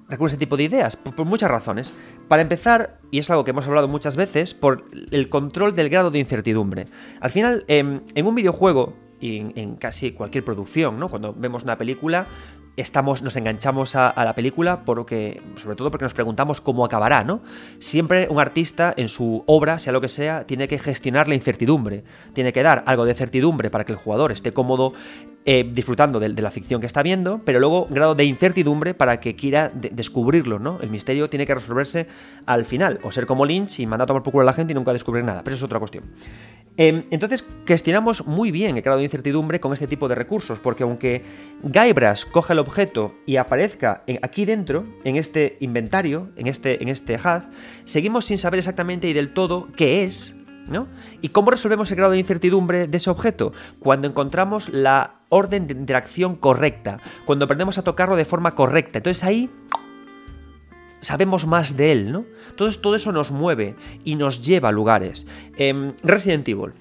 Speaker 1: recurren a este tipo de ideas, por, muchas razones. Para empezar, y es algo que hemos hablado muchas veces, por el control del grado de incertidumbre. Al final, em, en un videojuego, y en, casi cualquier producción, ¿no? Cuando vemos una película, estamos, nos enganchamos a, la película porque, sobre todo porque nos preguntamos cómo acabará, ¿no? Siempre un artista en su obra, sea lo que sea, tiene que gestionar la incertidumbre, tiene que dar algo de certidumbre para que el jugador esté cómodo eh, disfrutando de, la ficción que está viendo, pero luego un grado de incertidumbre para que quiera descubrirlo, ¿no? El misterio tiene que resolverse al final, o ser como Lynch y mandar a tomar por culo a la gente y nunca descubrir nada, pero eso es otra cuestión. Em, entonces, gestionamos muy bien el grado de incertidumbre con este tipo de recursos, porque aunque Guybrush coja el objeto y aparezca aquí dentro, en este inventario, en este, en este seguimos sin saber exactamente y del todo qué es, ¿no? ¿Y cómo resolvemos el grado de incertidumbre de ese objeto? Cuando encontramos la orden de interacción correcta, cuando aprendemos a tocarlo de forma correcta. Entonces ahí sabemos más de él, ¿no? Todo, todo eso nos mueve y nos lleva a lugares. Em, Resident Evil.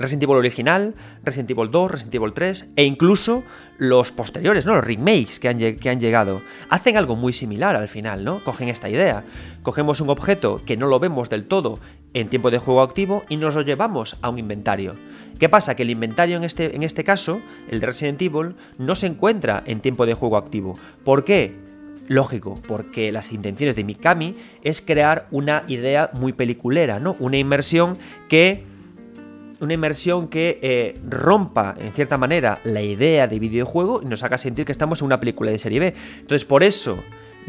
Speaker 1: Resident Evil original, Resident Evil 2, Resident Evil 3 e incluso los posteriores, ¿no? Los remakes que han, que han, llegado. Hacen algo muy similar al final, ¿no? Cogen esta idea. Cogemos un objeto que no lo vemos del todo en tiempo de juego activo y nos lo llevamos a un inventario. ¿Qué pasa? Que el inventario en este, en este caso, el de Resident Evil, no se encuentra en tiempo de juego activo. ¿Por qué? Lógico, porque las intenciones de Mikami es crear una idea muy peliculera, ¿no? Una inmersión que. Una inmersión que eh, rompa, en cierta manera, la idea de videojuego y nos haga sentir que estamos en una película de serie B. Entonces, por eso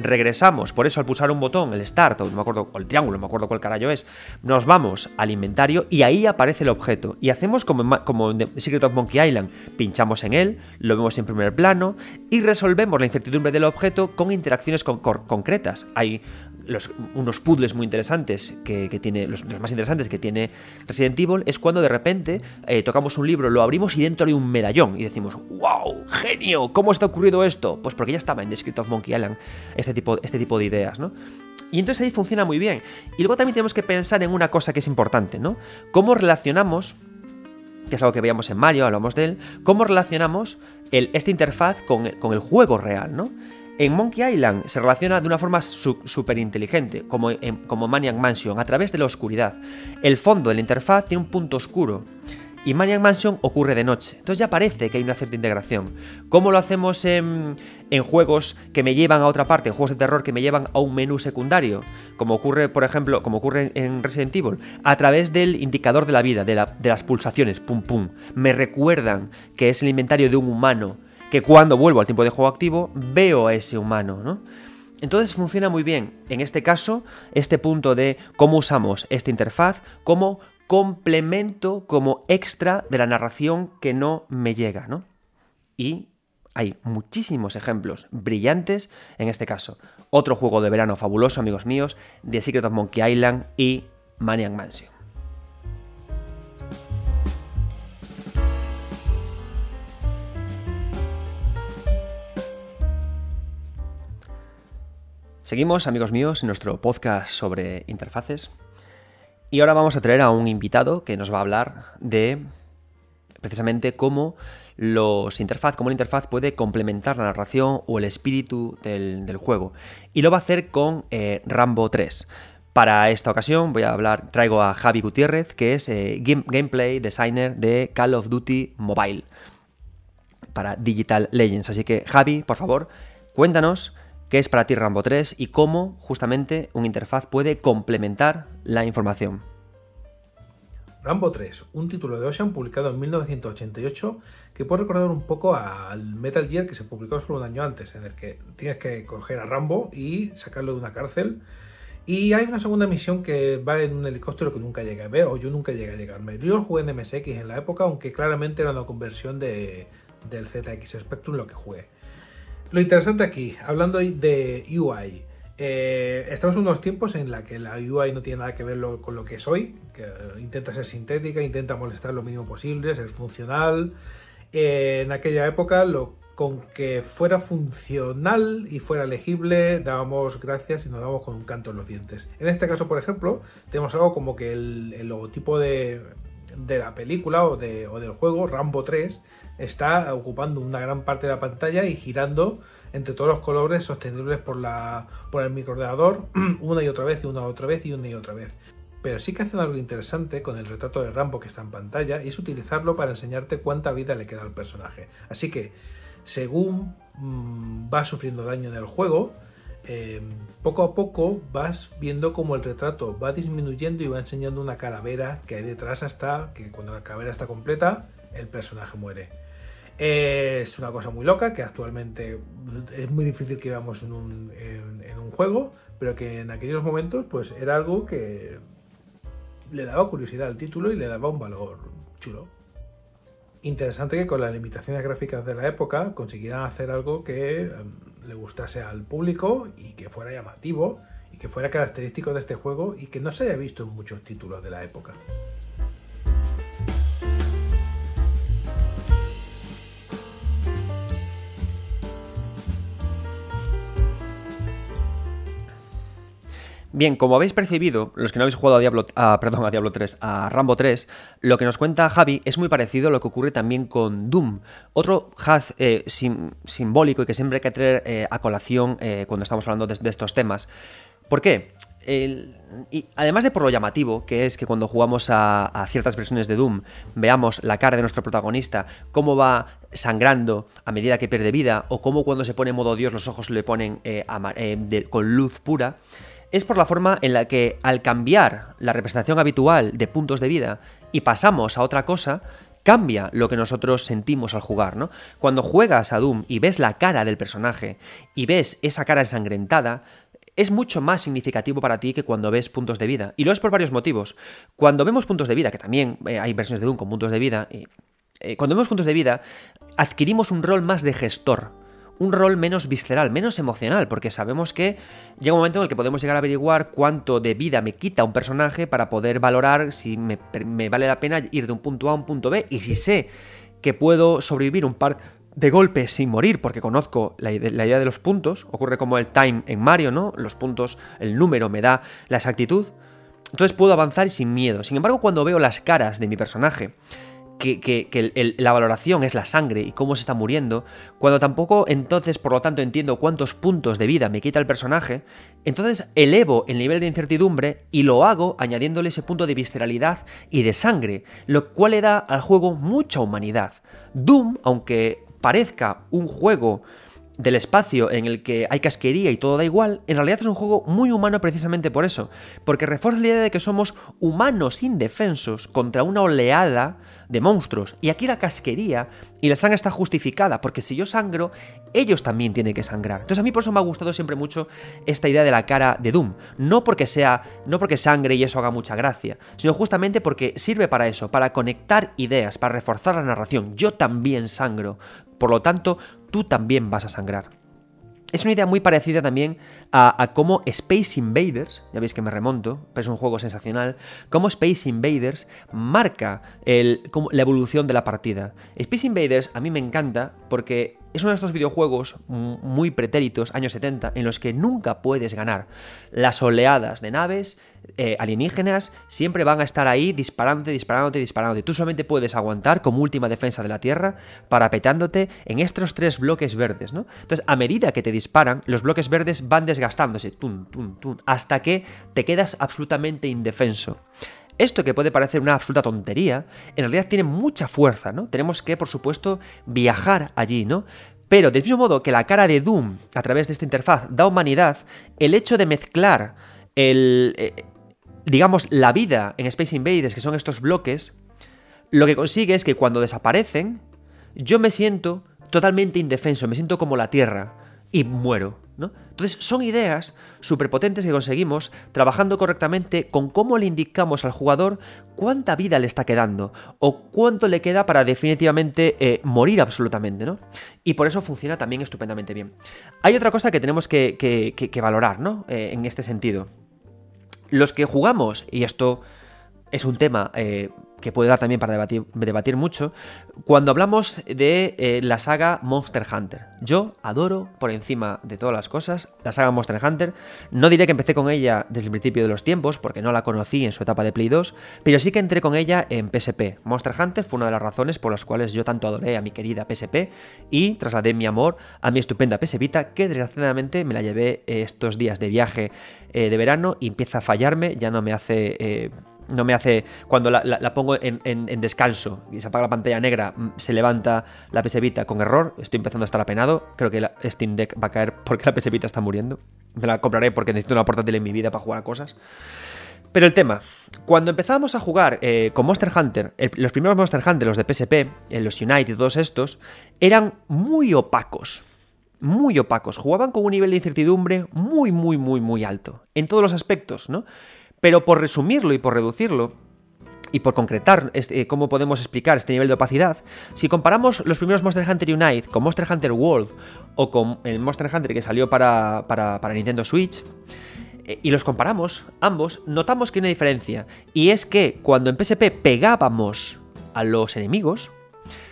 Speaker 1: regresamos, por eso al pulsar un botón, el start, o no me acuerdo, el triángulo, no me acuerdo cuál carajo es, nos vamos al inventario y ahí aparece el objeto. Y hacemos como, como en Secret of Monkey Island, pinchamos en él, lo vemos en primer plano y resolvemos la incertidumbre del objeto con interacciones concretas. Hay unos puzzles muy interesantes que, tiene, los, más interesantes que tiene Resident Evil es cuando de repente eh, tocamos un libro, lo abrimos y dentro hay un medallón y decimos, wow, genio, ¿cómo está ocurrido esto? Pues porque ya estaba en The Secret of Monkey Island este tipo, este tipo de ideas, ¿no? Y entonces ahí funciona muy bien. Y luego también tenemos que pensar en una cosa que es importante, ¿no? ¿Cómo relacionamos, que es algo que veíamos en Mario, hablamos de él, cómo relacionamos el, esta interfaz con, con el juego real, ¿no? En Monkey Island se relaciona de una forma súper inteligente, como, en, como Maniac Mansion, a través de la oscuridad. El fondo de la interfaz tiene un punto oscuro. Y Maniac Mansion ocurre de noche. Entonces ya parece que hay una cierta integración. ¿Cómo lo hacemos en, juegos que me llevan a otra parte, en juegos de terror que me llevan a un menú secundario? Como ocurre, por ejemplo, como ocurre en Resident Evil. A través del indicador de la vida, de, de las pulsaciones, pum pum. Me recuerdan que es el inventario de un humano que cuando vuelvo al tiempo de juego activo veo a ese humano, ¿no? Entonces funciona muy bien, en este caso, este punto de cómo usamos esta interfaz como complemento, como extra de la narración que no me llega, ¿no? Y hay muchísimos ejemplos brillantes en este caso. Otro juego de verano fabuloso, amigos míos, The Secret of Monkey Island y Maniac Mansion. Seguimos, amigos míos, en nuestro podcast sobre interfaces. Y ahora vamos a traer a un invitado que nos va a hablar de precisamente cómo los interfaz, cómo la interfaz puede complementar la narración o el espíritu del, juego. Y lo va a hacer con eh, Rambo 3. Para esta ocasión voy a hablar, traigo a Javi Gutiérrez, que es eh, gameplay designer de Call of Duty Mobile para Digital Legends. Así que Javi, por favor, cuéntanos qué es para ti Rambo 3 y cómo justamente un interfaz puede complementar la información.
Speaker 3: Rambo 3, un título de Ocean publicado en 1988 que puede recordar un poco al Metal Gear que se publicó solo un año antes, en el que tienes que coger a Rambo y sacarlo de una cárcel. Y hay una segunda misión que va en un helicóptero que nunca llega a ver, o yo nunca llegué a llegarme. Yo lo jugué en MSX en la época, aunque claramente era una conversión de, del ZX Spectrum lo que jugué. Lo interesante aquí, hablando de UI, eh, estamos en unos tiempos en la que la UI no tiene nada que ver con lo que es hoy, que intenta ser sintética, intenta molestar lo mínimo posible, ser funcional. Eh, en aquella época, con que fuera funcional y fuera legible, dábamos gracias y nos dábamos con un canto en los dientes. En este caso, por ejemplo, tenemos algo como que el, logotipo de, la película o, o del juego, Rambo 3, está ocupando una gran parte de la pantalla y girando entre todos los colores sostenibles por, la, por el microordenador una y otra vez y una y otra vez y una y otra vez. Pero sí que hacen algo interesante con el retrato de Rambo que está en pantalla y es utilizarlo para enseñarte cuánta vida le queda al personaje. Así que según mm, va sufriendo daño en el juego, em, poco a poco vas viendo cómo el retrato va disminuyendo y va enseñando una calavera que hay detrás hasta que cuando la calavera está completa el personaje muere. Es una cosa muy loca que actualmente es muy difícil que veamos en un, juego, pero que en aquellos momentos pues era algo que le daba curiosidad al título y le daba un valor chulo. Interesante que con las limitaciones gráficas de la época consiguieran hacer algo que em, le gustase al público y que fuera llamativo y que fuera característico de este juego y que no se haya visto en muchos títulos de la época.
Speaker 1: Bien, como habéis percibido, los que no habéis jugado a Diablo, perdón, a Diablo 3, a Rambo 3, lo que nos cuenta Javi es muy parecido a lo que ocurre también con Doom, otro haz eh, simbólico y que siempre hay que traer eh, a colación eh, cuando estamos hablando de, estos temas. ¿Por qué? además de por lo llamativo, que es que cuando jugamos a, ciertas versiones de Doom, veamos la cara de nuestro protagonista, cómo va sangrando a medida que pierde vida, o cómo cuando se pone en modo Dios los ojos le ponen con luz pura, es por la forma en la que al cambiar la representación habitual de puntos de vida y pasamos a otra cosa, cambia lo que nosotros sentimos al jugar, ¿no? Cuando juegas a Doom y ves la cara del personaje y ves esa cara ensangrentada, es mucho más significativo para ti que cuando ves puntos de vida. Y lo es por varios motivos. Cuando vemos puntos de vida, que también eh, hay versiones de Doom con puntos de vida, y, eh, cuando vemos puntos de vida, adquirimos un rol más de gestor un rol menos visceral, menos emocional, porque sabemos que llega un momento en el que podemos llegar a averiguar cuánto de vida me quita un personaje para poder valorar si me, vale la pena ir de un punto A a un punto B, y si sé que puedo sobrevivir un par de golpes sin morir, porque conozco la, la, idea de los puntos, ocurre como el time en Mario, ¿no? Los puntos, el número me da la exactitud. Entonces puedo avanzar sin miedo. Sin embargo, cuando veo las caras de mi personaje, que, la valoración es la sangre y cómo se está muriendo, cuando tampoco entonces, por lo tanto, entiendo cuántos puntos de vida me quita el personaje, entonces elevo el nivel de incertidumbre y lo hago añadiéndole ese punto de visceralidad y de sangre, lo cual le da al juego mucha humanidad. Doom, aunque parezca un juego del espacio en el que hay casquería y todo da igual, en realidad es un juego muy humano precisamente por eso, porque refuerza la idea de que somos humanos indefensos contra una oleada de monstruos. Y aquí la casquería y la sangre está justificada, porque si yo sangro, ellos también tienen que sangrar. Entonces a mí por eso me ha gustado siempre mucho esta idea de la cara de Doom. No porque sea, no porque sangre y eso haga mucha gracia, sino justamente porque sirve para eso, para conectar ideas, para reforzar la narración. Yo también sangro. Por lo tanto, tú también vas a sangrar. Es una idea muy parecida también a, cómo Space Invaders, ya veis que me remonto, pero es un juego sensacional, cómo Space Invaders marca la evolución de la partida. Space Invaders a mí me encanta porque es uno de estos videojuegos muy pretéritos, años 70, en los que nunca puedes ganar. Las oleadas de naves eh, alienígenas siempre van a estar ahí disparándote, disparándote, disparándote. Tú solamente puedes aguantar como última defensa de la Tierra parapetándote en estos tres bloques verdes, ¿no? Entonces, a medida que te disparan, los bloques verdes van desgastándose, hasta que te quedas absolutamente indefenso. Esto que puede parecer una absoluta tontería, en realidad tiene mucha fuerza, ¿no? Tenemos que, por supuesto, viajar allí, ¿no? Pero del mismo modo que la cara de Doom, a través de esta interfaz, da humanidad, el hecho de mezclar el, eh, digamos, la vida en Space Invaders, que son estos bloques, lo que consigue es que cuando desaparecen, yo me siento totalmente indefenso, me siento como la Tierra y muero. ¿no? Entonces son ideas superpotentes que conseguimos trabajando correctamente con cómo le indicamos al jugador cuánta vida le está quedando o cuánto le queda para definitivamente eh, morir absolutamente. ¿no? Y por eso funciona también estupendamente bien. Hay otra cosa que tenemos que, valorar ¿no? Eh, en este sentido. Los que jugamos, y esto es un tema eh, que puede dar también para debatir, mucho, cuando hablamos de eh, la saga Monster Hunter. Yo adoro, por encima de todas las cosas, la saga Monster Hunter. No diré que empecé con ella desde el principio de los tiempos, porque no la conocí en su etapa de Play 2, pero sí que entré con ella en PSP. Monster Hunter fue una de las razones por las cuales yo tanto adoré a mi querida PSP y trasladé mi amor a mi estupenda PS Vita, que desgraciadamente me la llevé eh, estos días de viaje eh, de verano y empieza a fallarme, ya no me hace no me hace. Cuando la, pongo en, descanso y se apaga la pantalla negra, mm, se levanta la PS Vita con error. Estoy empezando a estar apenado. Creo que la Steam Deck va a caer porque la PS Vita está muriendo. Me la compraré porque necesito una portátil en mi vida para jugar a cosas. Pero el tema, cuando empezábamos a jugar eh, con Monster Hunter, los primeros Monster Hunter, los de PSP, eh, los Unite y todos estos, eran muy opacos. Muy opacos. Jugaban con un nivel de incertidumbre muy, muy, muy, muy alto. En todos los aspectos, ¿no? Pero por resumirlo y por reducirlo, y por concretar este, cómo podemos explicar este nivel de opacidad, si comparamos los primeros Monster Hunter Unite con Monster Hunter World o con el Monster Hunter que salió para, Nintendo Switch, eh, y los comparamos, ambos, notamos que hay una diferencia. Y es que cuando en PSP pegábamos a los enemigos,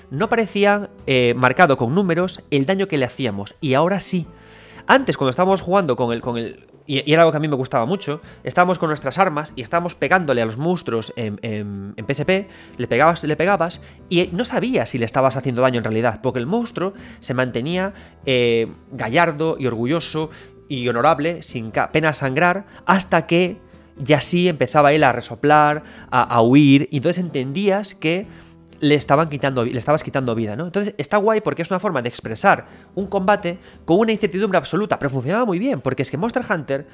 Speaker 1: no parecía eh, marcado con números el daño que le hacíamos. Y ahora sí. Antes, cuando estábamos jugando con el, con el, y, era algo que a mí me gustaba mucho, estábamos con nuestras armas y estábamos pegándole a los monstruos en, PSP, le pegabas, le pegabas y no sabías si le estabas haciendo daño en realidad, porque el monstruo se mantenía eh, gallardo y orgulloso y honorable, sin apenas sangrar, hasta que ya sí empezaba él a resoplar, a, a huir, y entonces entendías que le, estaban quitando, le estabas quitando vida, ¿no? Entonces está guay porque es una forma de expresar un combate con una incertidumbre absoluta, pero funcionaba muy bien, porque es que Monster Hunter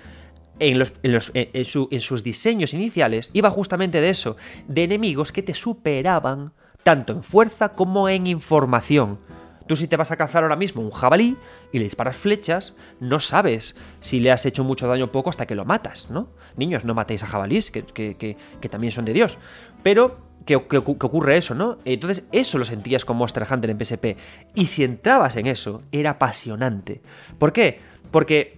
Speaker 1: en, sus diseños iniciales iba justamente de eso, de enemigos que te superaban tanto en fuerza como en información. Tú si te vas a cazar ahora mismo un jabalí y le disparas flechas, no sabes si le has hecho mucho daño o poco hasta que lo matas, ¿no? Niños, no matéis a jabalís, que también son de Dios. Pero que, ocurre eso, ¿no? Entonces eso lo sentías con Monster Hunter en PSP. Y si entrabas en eso, era apasionante. ¿Por qué? Porque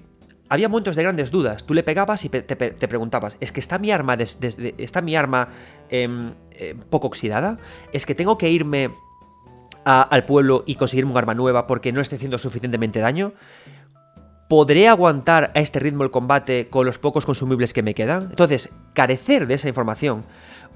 Speaker 1: había momentos de grandes dudas. Tú le pegabas y te, preguntabas, ¿es que está mi arma, está mi arma em, eh, poco oxidada? ¿Es que tengo que irme al pueblo y conseguirme un arma nueva porque no esté haciendo suficientemente daño? ¿Podré aguantar a este ritmo el combate con los pocos consumibles que me quedan? Entonces, carecer de esa información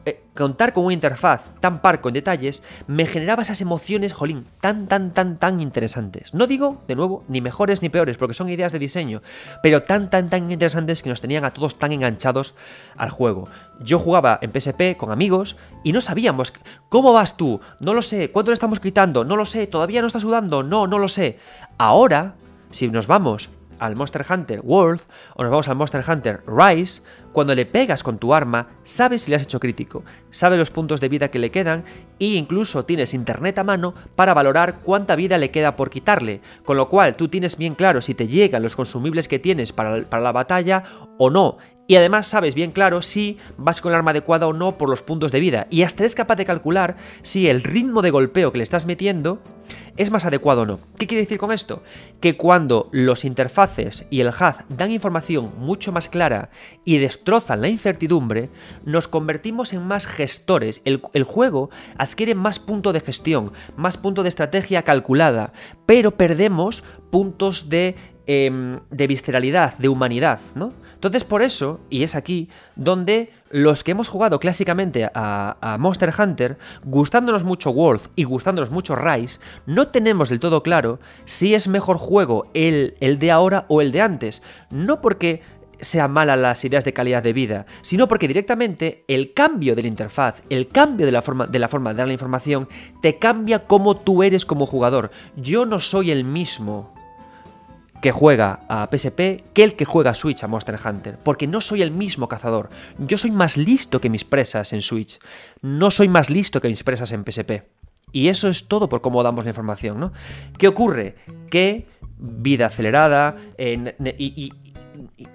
Speaker 1: eh, contar con una interfaz tan parco en detalles me generaba esas emociones, jolín, tan, tan, tan, tan interesantes. No digo, de nuevo, ni mejores ni peores, porque son ideas de diseño, pero tan, tan, tan interesantes que nos tenían a todos tan enganchados al juego. Yo jugaba en PSP con amigos y no sabíamos cómo vas tú, no lo sé, cuánto le estamos gritando, no lo sé, todavía no está sudando, no, no lo sé. Ahora, si nos vamos al Monster Hunter World o nos vamos al Monster Hunter Rise, cuando le pegas con tu arma, sabes si le has hecho crítico, sabes los puntos de vida que le quedan e incluso tienes internet a mano para valorar cuánta vida le queda por quitarle, con lo cual tú tienes bien claro si te llegan los consumibles que tienes para, para la batalla o no, Y además sabes bien claro si vas con el arma adecuada o no por los puntos de vida. Y hasta eres capaz de calcular si el ritmo de golpeo que le estás metiendo es más adecuado o no. ¿Qué quiere decir con esto? Que cuando los interfaces y el HUD dan información mucho más clara y destrozan la incertidumbre, nos convertimos en más gestores. El, juego adquiere más punto de gestión, más punto de estrategia calculada, pero perdemos puntos de, em, de visceralidad, de humanidad, ¿no? Entonces por eso, y es aquí, donde los que hemos jugado clásicamente a, Monster Hunter, gustándonos mucho World y gustándonos mucho Rise, no tenemos del todo claro si es mejor juego el, el de ahora o el de antes. No porque sean malas las ideas de calidad de vida, sino porque directamente el cambio de la interfaz, el cambio de la forma de, la forma de dar la información, te cambia cómo tú eres como jugador. Yo no soy el mismo que juega a PSP que el que juega a Switch a Monster Hunter, porque no soy el mismo cazador. Yo soy más listo que mis presas en Switch, no soy más listo que mis presas en PSP. Y eso es todo por cómo damos la información, ¿no? ¿Qué ocurre? Que vida acelerada y, y,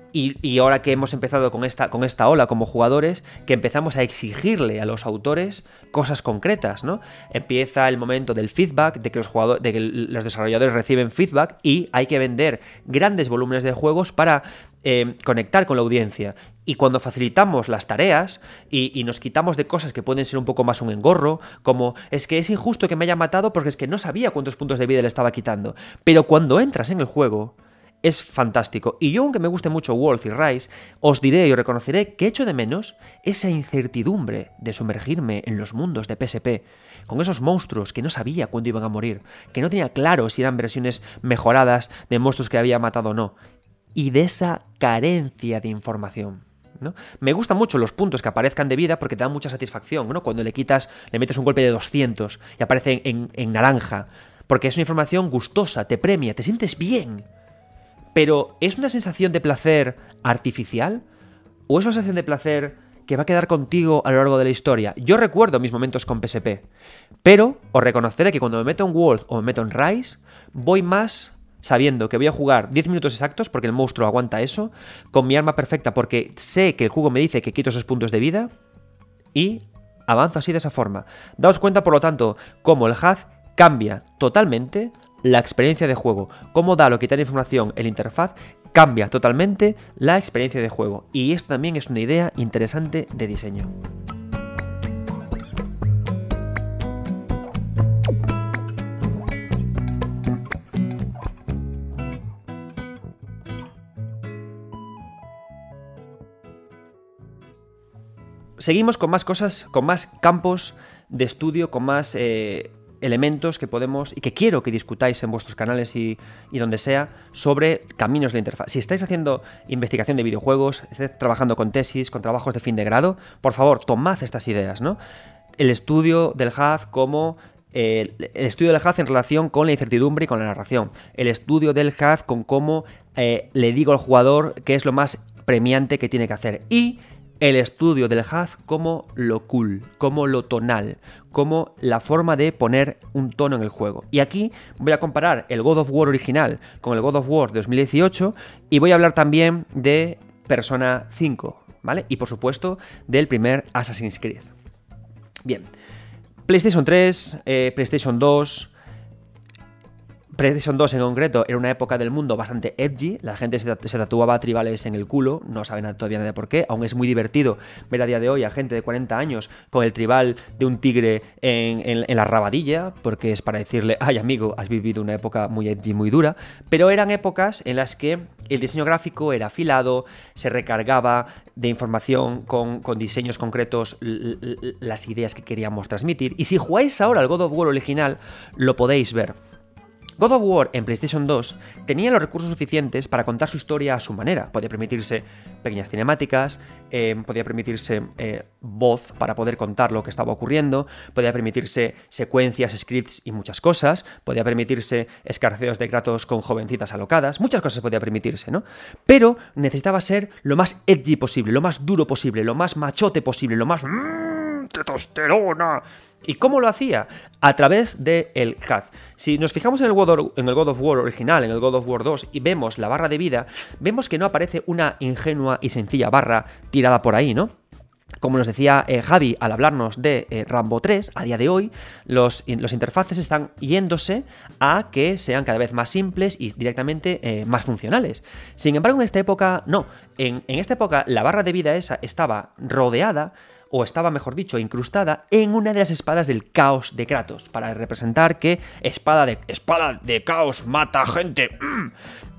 Speaker 1: ahora que hemos empezado con esta, con esta ola como jugadores, que empezamos a exigirle a los autores cosas concretas, ¿no? Empieza el momento del feedback, de que los, jugadores, de que los desarrolladores reciben feedback y hay que vender grandes volúmenes de juegos para eh, conectar con la audiencia. Y cuando facilitamos las tareas y, y, nos quitamos de cosas que pueden ser un poco más un engorro, como es que es injusto que me haya matado porque es que no sabía cuántos puntos de vida le estaba quitando. Pero cuando entras en el juego, es fantástico. Y yo, aunque me guste mucho Wolf y Rise, os diré y os reconoceré que echo de menos esa incertidumbre de sumergirme en los mundos de PSP, con esos monstruos que no sabía cuándo iban a morir, que no tenía claro si eran versiones mejoradas de monstruos que había matado o no, y de esa carencia de información. ¿no? Me gustan mucho los puntos que aparezcan de vida porque te dan mucha satisfacción, ¿no? Cuando le quitas, le metes un golpe de 200 y aparece en naranja, porque es una información gustosa, te premia, te sientes bien. Pero ¿es una sensación de placer artificial? ¿O es una sensación de placer que va a quedar contigo a lo largo de la historia? Yo recuerdo mis momentos con PSP, pero os reconoceré que cuando me meto en World o me meto en Rise, voy más sabiendo que voy a jugar 10 minutos exactos, porque el monstruo aguanta eso, con mi arma perfecta, porque sé que el juego me dice que quito esos puntos de vida, y avanzo así de esa forma. Daos cuenta, por lo tanto, cómo el HUD cambia totalmente la experiencia de juego. Cómo da o quitar información el interfaz cambia totalmente la experiencia de juego. Y esto también es una idea interesante de diseño. Seguimos con más cosas, con más campos de estudio, con más eh, elementos que podemos y que quiero que discutáis en vuestros canales y, donde sea sobre caminos de interfaz. Si estáis haciendo investigación de videojuegos, estáis trabajando con tesis, con trabajos de fin de grado, por favor, tomad estas ideas, ¿no? El estudio del HUD como el estudio del HUD en relación con la incertidumbre y con la narración. El estudio del HUD con cómo eh, le digo al jugador qué es lo más premiante que tiene que hacer. Y el estudio del HUD como lo cool, como lo tonal, como la forma de poner un tono en el juego. Y aquí voy a comparar el God of War original con el God of War de 2018 y voy a hablar también de Persona 5, ¿vale? Y por supuesto del primer Assassin's Creed. Bien, PlayStation 3, eh, PlayStation 2, PlayStation 2 en concreto era una época del mundo bastante edgy, la gente se, tatuaba tribales en el culo, no saben todavía nada de por qué, aún es muy divertido ver a día de hoy a gente de 40 años con el tribal de un tigre en, la rabadilla, porque es para decirle, ay amigo, has vivido una época muy edgy, muy dura, pero eran épocas en las que el diseño gráfico era afilado, se recargaba de información con, con diseños concretos las ideas que queríamos transmitir, y si jugáis ahora al God of War original, lo podéis ver. God of War en PlayStation 2 tenía los recursos suficientes para contar su historia a su manera. Podía permitirse pequeñas cinemáticas, eh, podía permitirse eh, voz para poder contar lo que estaba ocurriendo, podía permitirse secuencias, scripts y muchas cosas, podía permitirse escarceos de Kratos con jovencitas alocadas, muchas cosas podía permitirse, ¿no? Pero necesitaba ser lo más edgy posible, lo más duro posible, lo más machote posible, lo más... Mm, testosterona. ¿Y cómo lo hacía? A través del el HUD. Si nos fijamos en el, God of War original, en el God of War 2, y vemos la barra de vida, vemos que no aparece una ingenua y sencilla barra tirada por ahí, ¿no? Como nos decía eh, Javi al hablarnos de eh, Rambo 3, a día de hoy los, los, interfaces están yéndose a que sean cada vez más simples y directamente eh, más funcionales. Sin embargo, en esta época, no. En, en esta época la barra de vida esa estaba rodeada o estaba, mejor dicho, incrustada en una de las espadas del caos de Kratos, para representar que espada de, espada de caos mata gente.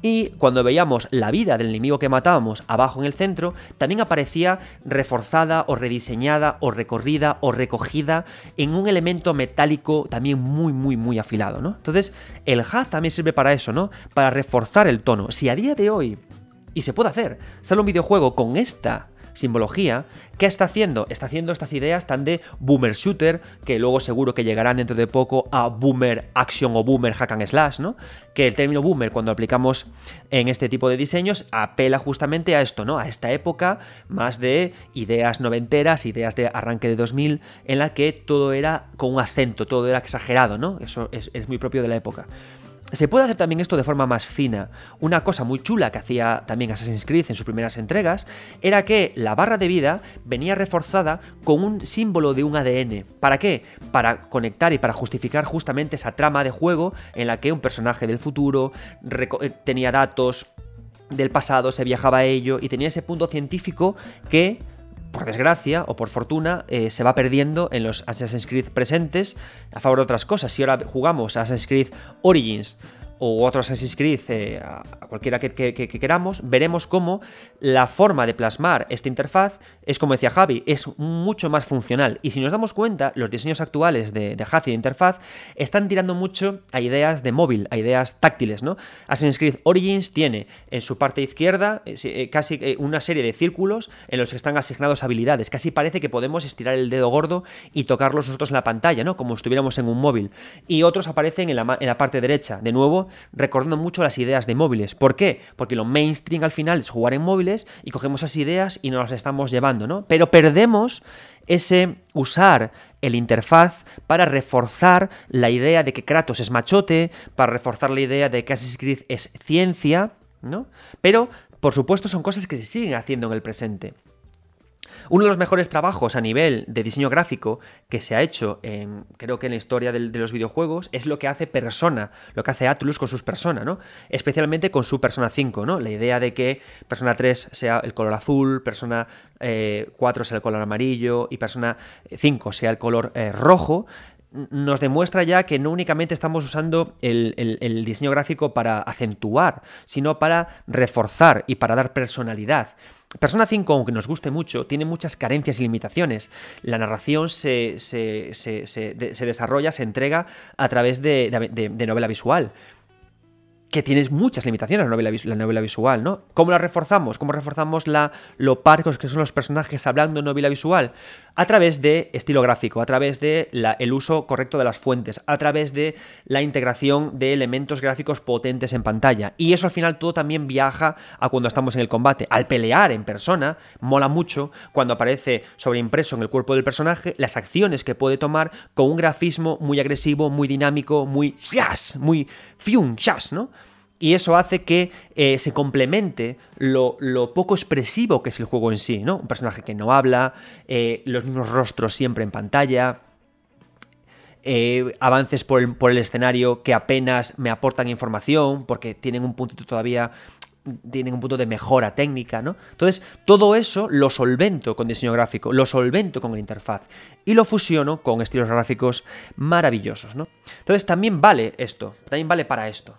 Speaker 1: Y cuando veíamos la vida del enemigo que matábamos abajo en el centro, también aparecía reforzada o rediseñada o recorrida o recogida en un elemento metálico también muy, muy, muy afilado, ¿no? Entonces, el HUD también sirve para eso, ¿no? Para reforzar el tono. Si a día de hoy, y se puede hacer, sale un videojuego con esta simbología, ¿qué está haciendo? Está haciendo estas ideas tan de boomer shooter, que luego seguro que llegarán dentro de poco a boomer action o boomer hack and slash, ¿no? Que el término boomer, cuando aplicamos en este tipo de diseños, apela justamente a esto, ¿no? A esta época más de ideas noventeras, ideas de arranque de 2000, en la que todo era con un acento, todo era exagerado, ¿no? Eso es, es muy propio de la época. Se puede hacer también esto de forma más fina. Una cosa muy chula que hacía también Assassin's Creed en sus primeras entregas era que la barra de vida venía reforzada con un símbolo de un ADN. ¿Para qué? Para conectar y para justificar justamente esa trama de juego en la que un personaje del futuro eh, tenía datos del pasado, se viajaba a ello y tenía ese punto científico que por desgracia o por fortuna, eh, se va perdiendo en los Assassin's Creed presentes a favor de otras cosas. Si ahora jugamos Assassin's Creed Origins o otro Assassin's Creed, eh, a cualquiera que, queramos, veremos cómo la forma de plasmar esta interfaz es, como decía Javi, es mucho más funcional. Y si nos damos cuenta, los diseños actuales de, de de interfaz están tirando mucho a ideas de móvil, a ideas táctiles, ¿no? Assassin's Creed Origins tiene en su parte izquierda eh, eh, casi una serie de círculos en los que están asignados habilidades. Casi parece que podemos estirar el dedo gordo y tocarlos nosotros en la pantalla, ¿no? Como estuviéramos en un móvil. Y otros aparecen en la, en la parte derecha. De nuevo, recordando mucho las ideas de móviles. ¿Por qué? Porque lo mainstream al final es jugar en móviles y cogemos esas ideas y nos las estamos llevando, ¿no? Pero perdemos ese usar el interfaz para reforzar la idea de que Kratos es machote, para reforzar la idea de que Assassin's Creed es ciencia, ¿no? Pero, por supuesto, son cosas que se siguen haciendo en el presente. Uno de los mejores trabajos a nivel de diseño gráfico que se ha hecho, creo que en la historia de, los videojuegos, es lo que hace Persona, lo que hace Atlus con sus Persona, ¿no? Especialmente con su Persona 5, ¿no? La idea de que Persona 3 sea el color azul, Persona 4 eh, sea el color amarillo y Persona 5 sea el color eh, rojo, nos demuestra ya que no únicamente estamos usando el, diseño gráfico para acentuar, sino para reforzar y para dar personalidad. Persona 5, aunque nos guste mucho, tiene muchas carencias y limitaciones. La narración se, desarrolla, se entrega a través de novela visual que tienes muchas limitaciones la novela, la novela visual, ¿no? ¿Cómo la reforzamos? ¿Cómo reforzamos la, lo parcos que son los personajes hablando en novela visual? A través de estilo gráfico, a través de el uso correcto de las fuentes, a través de la integración de elementos gráficos potentes en pantalla. Y eso al final todo también viaja a cuando estamos en el combate. Al pelear en persona, mola mucho cuando aparece sobreimpreso en el cuerpo del personaje las acciones que puede tomar con un grafismo muy agresivo, muy dinámico, muy muy fium, ¿no? Y eso hace que eh, se complemente lo, poco expresivo que es el juego en sí, ¿no? Un personaje que no habla, eh, los mismos rostros siempre en pantalla, eh, avances por el, por el, escenario que apenas me aportan información, porque tienen un puntito todavía, tienen un punto de mejora técnica, ¿no? Entonces, todo eso lo solvento con diseño gráfico, lo solvento con interfaz y lo fusiono con estilos gráficos maravillosos, ¿no? Entonces, también vale esto, también vale para esto.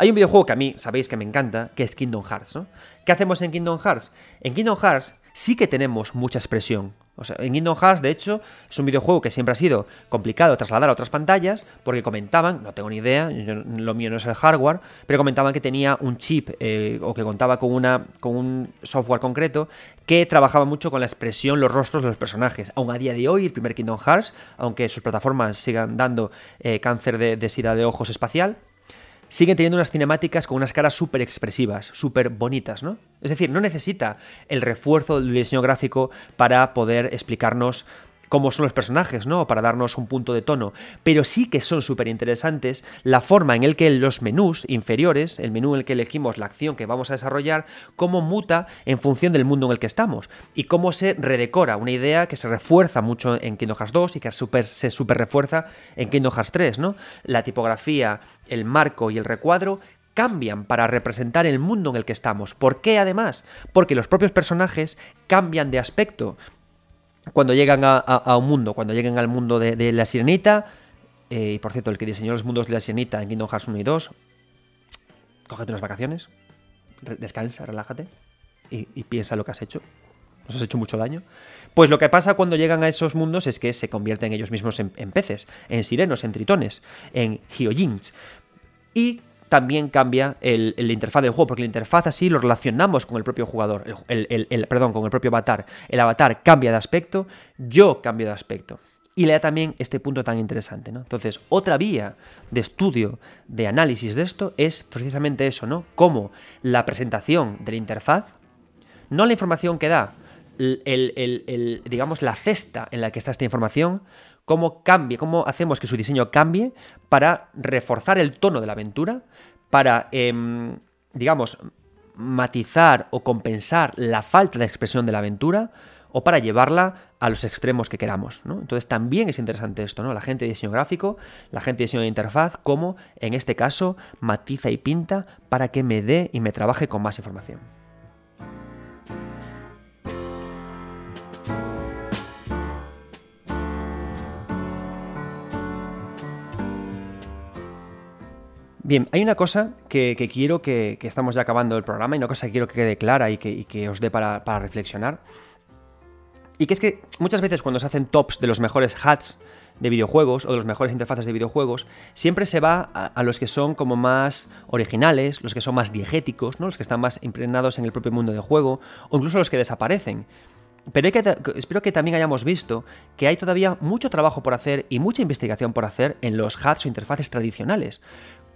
Speaker 1: Hay un videojuego que a mí sabéis que me encanta, que es Kingdom Hearts, ¿no? ¿Qué hacemos en Kingdom Hearts? En Kingdom Hearts sí que tenemos mucha expresión. O sea, en Kingdom Hearts, de hecho, es un videojuego que siempre ha sido complicado trasladar a otras pantallas, porque comentaban, no tengo ni idea, lo mío no es el hardware, pero comentaban que tenía un chip eh, o que contaba con, una, con un software concreto que trabajaba mucho con la expresión, los rostros de los personajes. Aún a día de hoy, el primer Kingdom Hearts, aunque sus plataformas sigan dando eh, cáncer de, de sida de ojos espacial, siguen teniendo unas cinemáticas con unas caras súper expresivas, súper bonitas, ¿no? Es decir, no necesita el refuerzo del diseño gráfico para poder explicarnos cómo son los personajes, ¿no? Para darnos un punto de tono. Pero sí que son súper interesantes la forma en el que los menús inferiores, el menú en el que elegimos la acción que vamos a desarrollar, cómo muta en función del mundo en el que estamos y cómo se redecora, una idea que se refuerza mucho en Kingdom Hearts 2 y que se super refuerza en Kingdom Hearts 3, ¿no? La tipografía, el marco y el recuadro cambian para representar el mundo en el que estamos. ¿Por qué además? Porque los propios personajes cambian de aspecto cuando llegan a, un mundo, cuando llegan al mundo de, la sirenita. Eh, y por cierto, el que diseñó los mundos de la sirenita en Kingdom Hearts 1 y 2, cógete unas vacaciones, descansa, relájate y, piensa lo que has hecho. Nos has hecho mucho daño. Pues lo que pasa cuando llegan a esos mundos es que se convierten ellos mismos en, peces, en sirenos, en tritones, en hyojins. Y también cambia el, interfaz del juego, porque la interfaz así lo relacionamos con el propio jugador, el, perdón, con el propio avatar. El avatar cambia de aspecto, yo cambio de aspecto. Y le da también este punto tan interesante, ¿no? Entonces, otra vía de estudio, de análisis de esto es precisamente eso, ¿no? Cómo la presentación de la interfaz, no la información que da, el, digamos, la cesta en la que está esta información, cómo cambie, cómo hacemos que su diseño cambie para reforzar el tono de la aventura, para, em, digamos, matizar o compensar la falta de expresión de la aventura o para llevarla a los extremos que queramos. Entonces también es interesante esto, ¿no? La gente de diseño gráfico, la gente de diseño de interfaz, cómo en este caso matiza y pinta para que me dé y me trabaje con más información. Bien, hay una cosa que, quiero que, estamos ya acabando el programa y una cosa que quiero que quede clara y que, os dé para, reflexionar. Y que es que muchas veces cuando se hacen tops de los mejores hats de videojuegos o de los mejores interfaces de videojuegos, siempre se va a, los que son como más originales, los que son más diegéticos, ¿no? los que están más impregnados en el propio mundo de juego, o incluso los que desaparecen. Pero espero que también hayamos visto que hay todavía mucho trabajo por hacer y mucha investigación por hacer en los hats o interfaces tradicionales.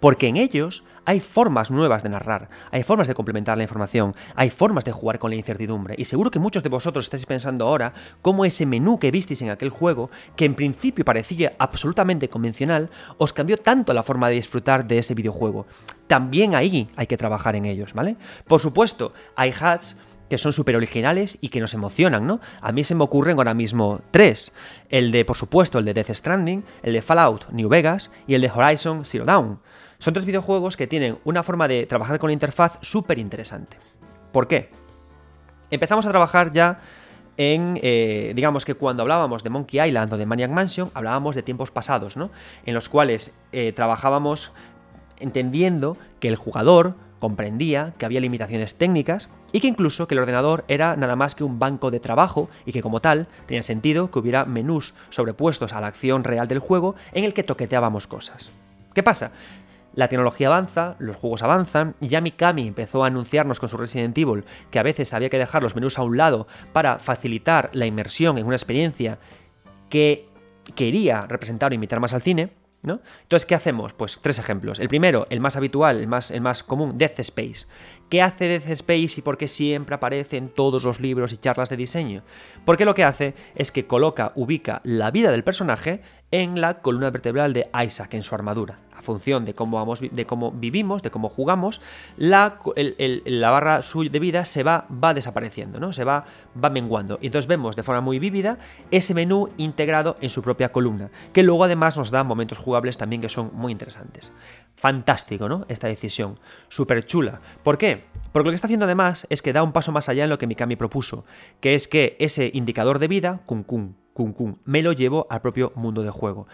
Speaker 1: Porque en ellos hay formas nuevas de narrar, hay formas de complementar la información, hay formas de jugar con la incertidumbre. Y seguro que muchos de vosotros estáis pensando ahora cómo ese menú que visteis en aquel juego, que en principio parecía absolutamente convencional, os cambió tanto la forma de disfrutar de ese videojuego. También ahí hay que trabajar en ellos, ¿vale? Por supuesto, hay hats que son súper originales y que nos emocionan, ¿no? A mí se me ocurren ahora mismo tres. El de, por supuesto, el de Death Stranding, el de Fallout New Vegas y el de Horizon Zero Dawn. Son tres videojuegos que tienen una forma de trabajar con la interfaz súper interesante. ¿Por qué? Empezamos a trabajar ya en, eh, digamos que cuando hablábamos de Monkey Island o de Maniac Mansion, hablábamos de tiempos pasados, ¿no? En los cuales eh, trabajábamos entendiendo que el jugador comprendía que había limitaciones técnicas y que incluso que el ordenador era nada más que un banco de trabajo y que como tal tenía sentido que hubiera menús sobrepuestos a la acción real del juego en el que toqueteábamos cosas. ¿Qué pasa? La tecnología avanza, los juegos avanzan, y ya Mikami empezó a anunciarnos con su Resident Evil que a veces había que dejar los menús a un lado para facilitar la inmersión en una experiencia que quería representar o imitar más al cine. ¿No? Entonces, ¿qué hacemos? Pues tres ejemplos. El primero, el más habitual, el más, el más común, Death Space. ¿Qué hace Death Space y por qué siempre aparece en todos los libros y charlas de diseño? Porque lo que hace es que coloca, ubica la vida del personaje en la columna vertebral de Isaac, en su armadura. A función de cómo, vamos, de cómo vivimos, de cómo jugamos, la, la barra de vida se va, va desapareciendo, ¿no? se va, va menguando. Y entonces vemos de forma muy vívida ese menú integrado en su propia columna, que luego además nos da momentos jugables también que son muy interesantes. Fantástico, ¿no? Esta decisión. Súper chula. ¿Por qué? Porque lo que está haciendo además es que da un paso más allá en lo que Mikami propuso, que es que ese indicador de vida, cum cum, me lo llevo al propio mundo de juego.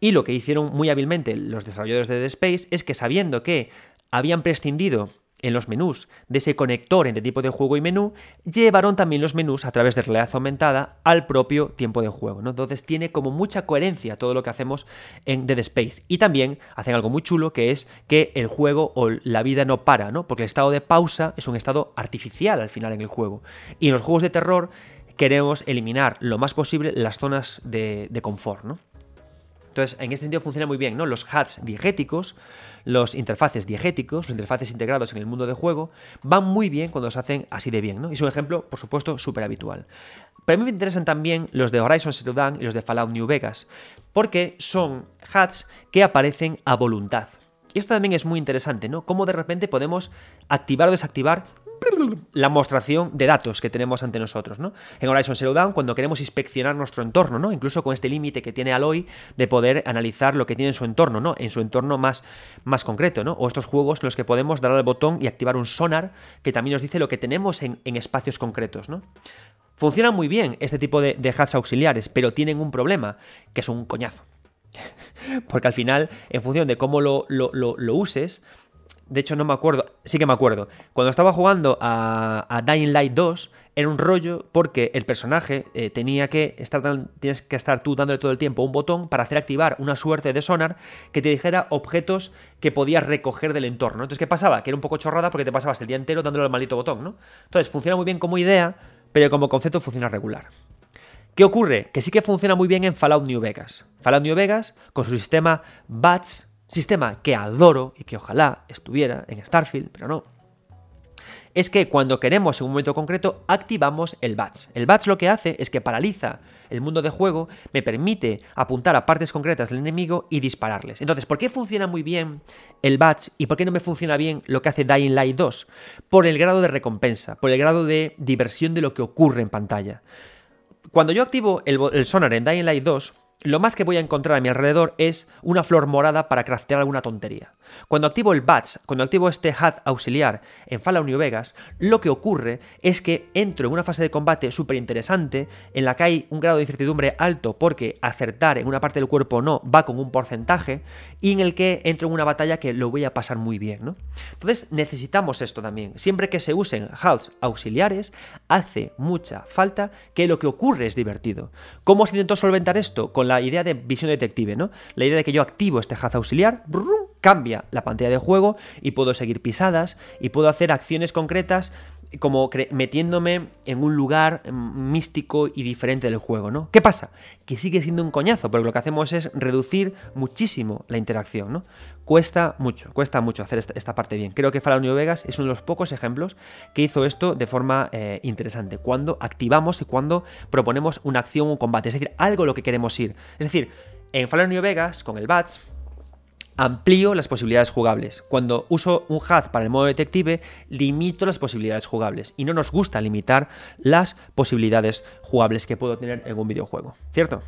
Speaker 1: Y lo que hicieron muy hábilmente los desarrolladores de The Space es que sabiendo que habían prescindido en los menús de ese conector entre tipo de juego y menú, llevaron también los menús a través de realidad aumentada al propio tiempo de juego. ¿no? Entonces tiene como mucha coherencia todo lo que hacemos en Dead Space. Y también hacen algo muy chulo que es que el juego o la vida no para, ¿no? porque el estado de pausa es un estado artificial al final en el juego. Y en los juegos de terror queremos eliminar lo más posible las zonas de, confort, ¿no? Entonces, en este sentido funciona muy bien, ¿no? Los hats diegéticos, los interfaces diegéticos, los interfaces integrados en el mundo de juego, van muy bien cuando se hacen así de bien, ¿no? Y es un ejemplo, por supuesto, súper habitual. Pero a mí me interesan también los de Horizon Zero Dawn y los de Fallout New Vegas, porque son hats que aparecen a voluntad. Y esto también es muy interesante, ¿no? Cómo de repente podemos activar o desactivar la mostración de datos que tenemos ante nosotros, ¿no? En Horizon Zero Dawn, cuando queremos inspeccionar nuestro entorno, ¿no? Incluso con este límite que tiene Aloy de poder analizar lo que tiene en su entorno, ¿no? En su entorno más, más concreto, ¿no? O estos juegos en los que podemos dar al botón y activar un sonar que también nos dice lo que tenemos en, espacios concretos, ¿no? Funcionan muy bien este tipo de, de hats auxiliares, pero tienen un problema, que es un coñazo. Porque al final, en función de cómo lo, lo uses, de hecho no me acuerdo, sí que me acuerdo. Cuando estaba jugando a, Dying Light 2, era un rollo porque el personaje eh, tenía que estar, tienes que estar tú dándole todo el tiempo un botón para hacer activar una suerte de sonar que te dijera objetos que podías recoger del entorno. Entonces, ¿qué pasaba? Que era un poco chorrada porque te pasabas el día entero dándole al maldito botón, ¿no? Entonces, funciona muy bien como idea, pero como concepto funciona regular. ¿Qué ocurre? Que sí que funciona muy bien en Fallout New Vegas. Fallout New Vegas, con su sistema BATS, sistema que adoro y que ojalá estuviera en Starfield, pero no, es que cuando queremos en un momento concreto activamos el batch. El batch lo que hace es que paraliza el mundo de juego, me permite apuntar a partes concretas del enemigo y dispararles. Entonces, ¿por qué funciona muy bien el batch y por qué no me funciona bien lo que hace Dying Light 2? Por el grado de recompensa, por el grado de diversión de lo que ocurre en pantalla. Cuando yo activo el, sonar en Dying Light 2, lo más que voy a encontrar a mi alrededor es una flor morada para craftear alguna tontería. Cuando activo el batch, cuando activo este hat auxiliar en Fallout New Vegas, lo que ocurre es que entro en una fase de combate súper interesante en la que hay un grado de incertidumbre alto porque acertar en una parte del cuerpo no va con un porcentaje y en el que entro en una batalla que lo voy a pasar muy bien. ¿no? Entonces necesitamos esto también. Siempre que se usen hats auxiliares, hace mucha falta que lo que ocurre es divertido. ¿Cómo se intentó solventar esto? Con la idea de visión detective, ¿no? La idea de que yo activo este hat auxiliar, cambia la pantalla de juego y puedo seguir pisadas y puedo hacer acciones concretas como metiéndome en un lugar mm, místico y diferente del juego, ¿no? ¿Qué pasa? Que sigue siendo un coñazo, porque lo que hacemos es reducir muchísimo la interacción, ¿no? Cuesta mucho, cuesta mucho hacer esta, parte bien. Creo que Fallout New Vegas es uno de los pocos ejemplos que hizo esto de forma eh, interesante, cuando activamos y cuando proponemos una acción o un combate, es decir, algo lo que queremos ir. Es decir, en Fallout New Vegas, con el Bats, amplío las posibilidades jugables. Cuando uso un HUD para el modo detective, limito las posibilidades jugables. Y no nos gusta limitar las posibilidades jugables que puedo tener en un videojuego. ¿Cierto?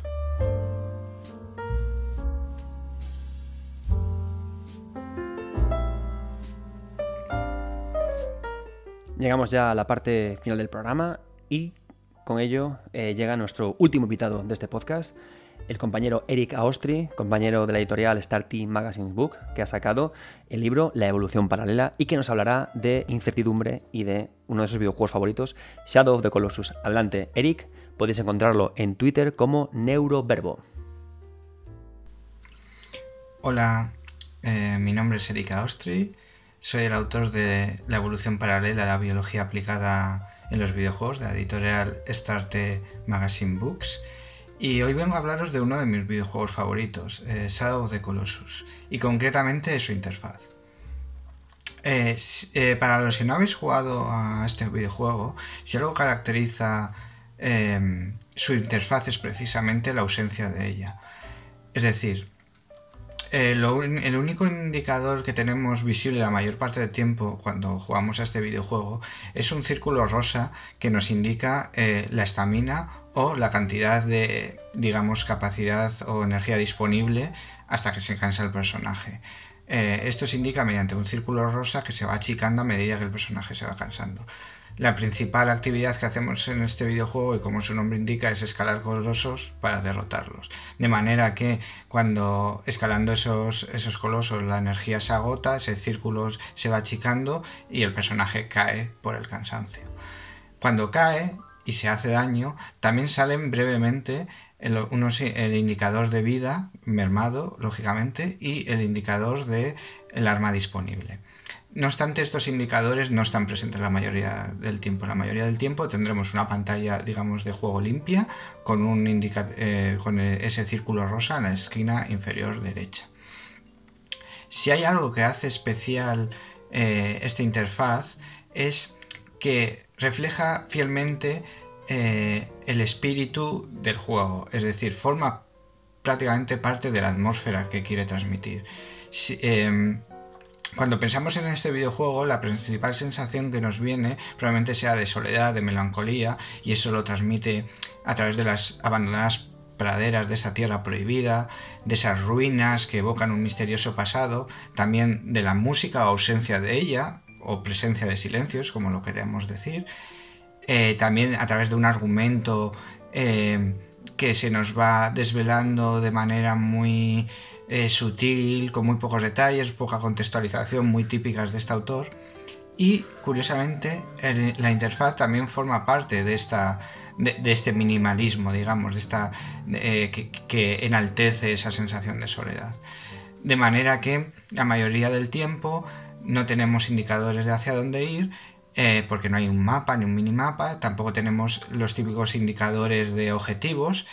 Speaker 1: Llegamos ya a la parte final del programa y con ello eh, llega nuestro último invitado de este podcast el compañero Eric Aostri, compañero de la editorial Star Magazine Book, que ha sacado el libro La evolución paralela y que nos hablará de incertidumbre y de uno de sus videojuegos favoritos, Shadow of the Colossus. Adelante, Eric, podéis encontrarlo en Twitter como Neuroverbo.
Speaker 4: Hola, eh, mi nombre es Eric Aostri, soy el autor de La evolución paralela a la biología aplicada en los videojuegos de la editorial Star Magazine Books y hoy vengo a hablaros de uno de mis videojuegos favoritos, eh, Shadow of the Colossus, y concretamente de su interfaz. Eh, eh, para los que no habéis jugado a este videojuego, si algo caracteriza em, su interfaz es precisamente la ausencia de ella. Es decir, el único indicador que tenemos visible la mayor parte del tiempo cuando jugamos a este videojuego es un círculo rosa que nos indica la estamina o la cantidad de, digamos, capacidad o energía disponible hasta que se cansa el personaje. Eh, esto se indica mediante un círculo rosa que se va achicando a medida que el personaje se va cansando. La principal actividad que hacemos en este videojuego, y como su nombre indica, es escalar colosos para derrotarlos. De manera que cuando escalando esos, esos colosos la energía se agota, ese círculo se va achicando y el personaje cae por el cansancio. Cuando cae, y se hace daño, también salen brevemente el, el indicador de vida mermado, lógicamente, y el indicador de el arma disponible. No obstante, estos indicadores no están presentes la mayoría del tiempo. La mayoría del tiempo tendremos una pantalla, digamos, de juego limpia con, un eh, con ese círculo rosa en la esquina inferior derecha. Si hay algo que hace especial eh, esta interfaz es que refleja fielmente eh, el espíritu del juego, es decir, forma prácticamente parte de la atmósfera que quiere transmitir. Em, cuando pensamos en este videojuego, la principal sensación que nos viene probablemente sea de soledad, de melancolía, y eso lo transmite a través de las abandonadas praderas de esa tierra prohibida, de esas ruinas que evocan un misterioso pasado, también de la música o ausencia de ella, o presencia de silencios, como lo queremos decir, eh, también a través de un argumento eh, que se nos va desvelando de manera muy eh, sutil, con muy pocos detalles, poca contextualización, muy típicas de este autor. Y curiosamente, la interfaz también forma parte de, esta, de, este minimalismo, digamos, de esta, que, que enaltece esa sensación de soledad. De manera que la mayoría del tiempo no tenemos indicadores de hacia dónde ir, eh, porque no hay un mapa ni un minimapa, tampoco tenemos los típicos indicadores de objetivos,